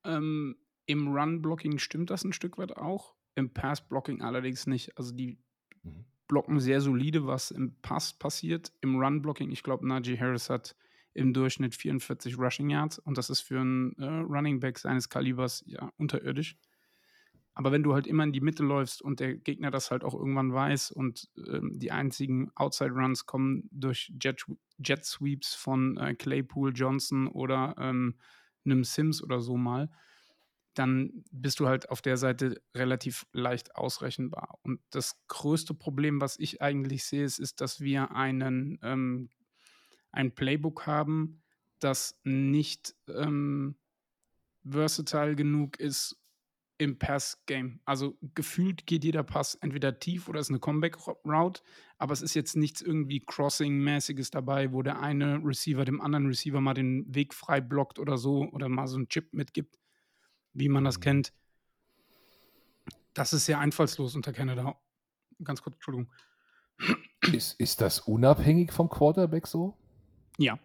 Ähm, Im Run-Blocking stimmt das ein Stück weit auch, im Pass-Blocking allerdings nicht. Also die mhm. Blocken sehr solide, was im Pass passiert. Im Run-Blocking, ich glaube, Najee Harris hat im Durchschnitt 44 Rushing Yards und das ist für einen äh, Running Back seines Kalibers ja unterirdisch. Aber wenn du halt immer in die Mitte läufst und der Gegner das halt auch irgendwann weiß und ähm, die einzigen Outside Runs kommen durch Jet, Jet Sweeps von äh, Claypool, Johnson oder ähm, einem Sims oder so mal, dann bist du halt auf der Seite relativ leicht ausrechenbar. Und das größte Problem, was ich eigentlich sehe, ist, ist dass wir einen, ähm, ein Playbook haben, das nicht ähm, versatile genug ist, im Pass-Game. Also gefühlt geht jeder Pass entweder tief oder ist eine Comeback-Route, aber es ist jetzt nichts irgendwie Crossing-mäßiges dabei, wo der eine Receiver dem anderen Receiver mal den Weg frei blockt oder so oder mal so einen Chip mitgibt, wie man das mhm. kennt. Das ist sehr einfallslos unter Canada. Ganz kurz, Entschuldigung. Ist, ist das unabhängig vom Quarterback so? Ja.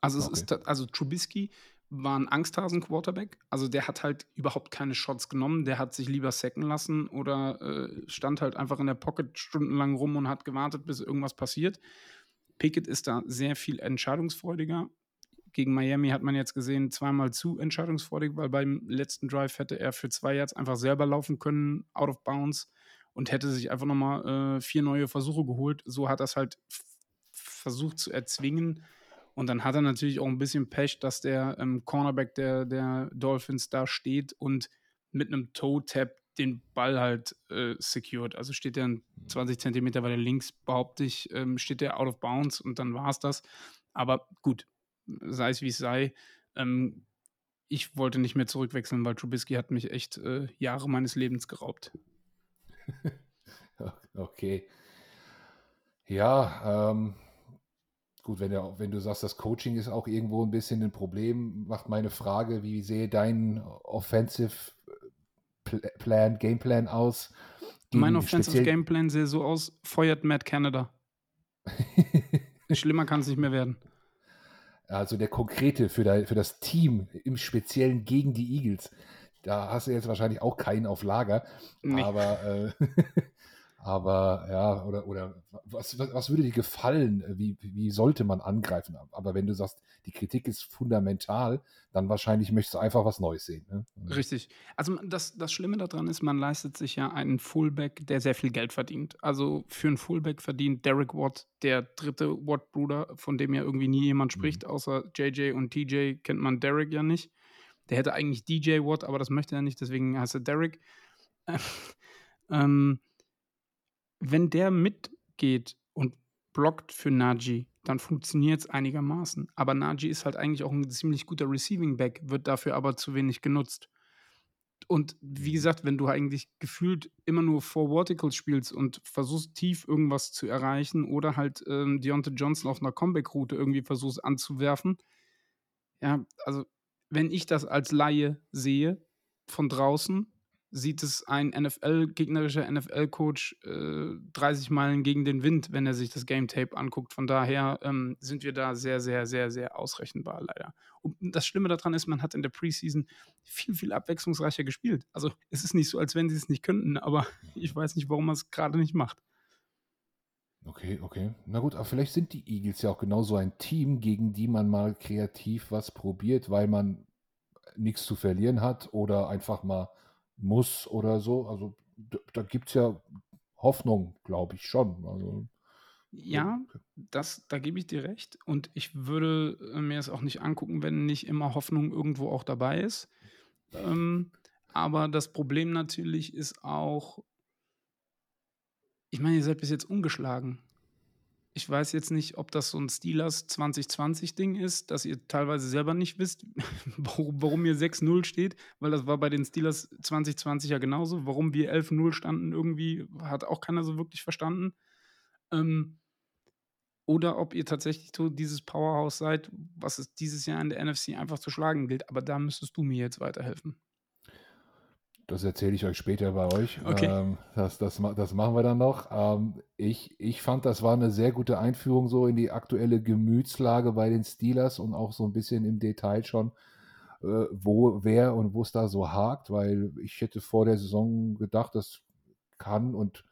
Also okay. es ist also Trubisky war ein Angsthasen-Quarterback. Also der hat halt überhaupt keine Shots genommen. Der hat sich lieber sacken lassen oder äh, stand halt einfach in der Pocket stundenlang rum und hat gewartet, bis irgendwas passiert. Pickett ist da sehr viel entscheidungsfreudiger. Gegen Miami hat man jetzt gesehen, zweimal zu entscheidungsfreudig, weil beim letzten Drive hätte er für zwei Yards einfach selber laufen können, out of bounds, und hätte sich einfach nochmal äh, vier neue Versuche geholt. So hat er es halt versucht zu erzwingen und dann hat er natürlich auch ein bisschen Pech, dass der ähm, Cornerback der, der Dolphins da steht und mit einem Toe-Tap den Ball halt äh, secured. Also steht der 20 Zentimeter weiter links, behaupte ich, ähm, steht der out of bounds und dann war es das. Aber gut, sei es wie es sei. Ähm, ich wollte nicht mehr zurückwechseln, weil Trubisky hat mich echt äh, Jahre meines Lebens geraubt. okay. Ja, ähm, Gut, wenn, der, wenn du sagst, das Coaching ist auch irgendwo ein bisschen ein Problem, macht meine Frage, wie sehe dein Offensive Plan, Gameplan aus? Mein Offensive Gameplan sehe so aus, feuert Matt Canada. Schlimmer kann es nicht mehr werden. Also der konkrete für, der, für das Team, im Speziellen gegen die Eagles. Da hast du jetzt wahrscheinlich auch keinen auf Lager. Nee. Aber äh, Aber ja, oder, oder was, was, was würde dir gefallen? Wie, wie sollte man angreifen? Aber wenn du sagst, die Kritik ist fundamental, dann wahrscheinlich möchtest du einfach was Neues sehen. Ne? Mhm. Richtig. Also das, das Schlimme daran ist, man leistet sich ja einen Fullback, der sehr viel Geld verdient. Also für einen Fullback verdient Derek Watt, der dritte Watt-Bruder, von dem ja irgendwie nie jemand mhm. spricht, mhm. außer JJ und TJ kennt man Derek ja nicht. Der hätte eigentlich DJ Watt, aber das möchte er nicht, deswegen heißt er Derek. ähm, wenn der mitgeht und blockt für Naji, dann funktioniert es einigermaßen. Aber Naji ist halt eigentlich auch ein ziemlich guter Receiving Back, wird dafür aber zu wenig genutzt. Und wie gesagt, wenn du eigentlich gefühlt immer nur vor Verticals spielst und versuchst tief irgendwas zu erreichen oder halt ähm, Deontay Johnson auf einer Comeback-Route irgendwie versuchst anzuwerfen, ja, also wenn ich das als Laie sehe von draußen, sieht es ein NFL, gegnerischer NFL-Coach äh, 30 Meilen gegen den Wind, wenn er sich das Game Tape anguckt. Von daher ähm, sind wir da sehr, sehr, sehr, sehr ausrechenbar, leider. Und das Schlimme daran ist, man hat in der Preseason viel, viel abwechslungsreicher gespielt. Also es ist nicht so, als wenn sie es nicht könnten, aber ich weiß nicht, warum man es gerade nicht macht. Okay, okay. Na gut, aber vielleicht sind die Eagles ja auch genau so ein Team, gegen die man mal kreativ was probiert, weil man nichts zu verlieren hat oder einfach mal muss oder so. Also da gibt es ja Hoffnung, glaube ich schon. Also, ja, das, da gebe ich dir recht. Und ich würde äh, mir es auch nicht angucken, wenn nicht immer Hoffnung irgendwo auch dabei ist. Ähm, aber das Problem natürlich ist auch, ich meine, ihr seid bis jetzt ungeschlagen. Ich weiß jetzt nicht, ob das so ein Steelers 2020-Ding ist, dass ihr teilweise selber nicht wisst, warum, ihr 6-0 steht, weil das war bei den Steelers 2020 ja genauso. Warum wir 11-0 standen, irgendwie hat auch keiner so wirklich verstanden. Ähm, oder ob ihr tatsächlich so dieses Powerhouse seid, was es dieses Jahr in der NFC einfach zu schlagen gilt. Aber da müsstest du mir jetzt weiterhelfen. Das erzähle ich euch später bei euch. Okay. Ähm, das, das, das machen wir dann noch. Ähm, ich, ich fand, das war eine sehr gute Einführung so in die aktuelle Gemütslage bei den Steelers und auch so ein bisschen im Detail schon, äh, wo, wer und wo es da so hakt, weil ich hätte vor der Saison gedacht, das kann und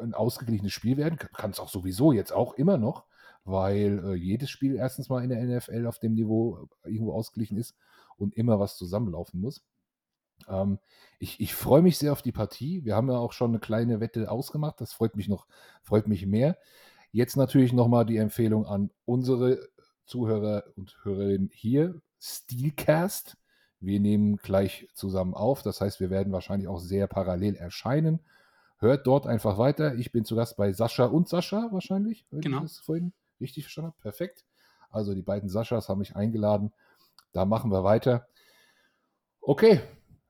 ein ausgeglichenes Spiel werden. Kann es auch sowieso jetzt auch immer noch, weil äh, jedes Spiel erstens mal in der NFL auf dem Niveau irgendwo ausgeglichen ist und immer was zusammenlaufen muss. Ähm, ich ich freue mich sehr auf die Partie. Wir haben ja auch schon eine kleine Wette ausgemacht. Das freut mich noch, freut mich mehr. Jetzt natürlich nochmal die Empfehlung an unsere Zuhörer und Hörerinnen hier. Steelcast. Wir nehmen gleich zusammen auf. Das heißt, wir werden wahrscheinlich auch sehr parallel erscheinen. Hört dort einfach weiter. Ich bin zu Gast bei Sascha und Sascha wahrscheinlich, wenn genau. ich das vorhin richtig verstanden habe. Perfekt. Also die beiden Saschas haben mich eingeladen. Da machen wir weiter. Okay,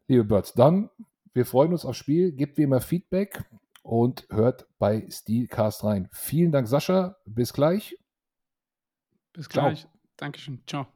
liebe Birds, dann, wir freuen uns aufs Spiel. Gebt wie immer Feedback und hört bei Steelcast rein. Vielen Dank, Sascha. Bis gleich. Bis gleich. Ciao. Dankeschön. Ciao.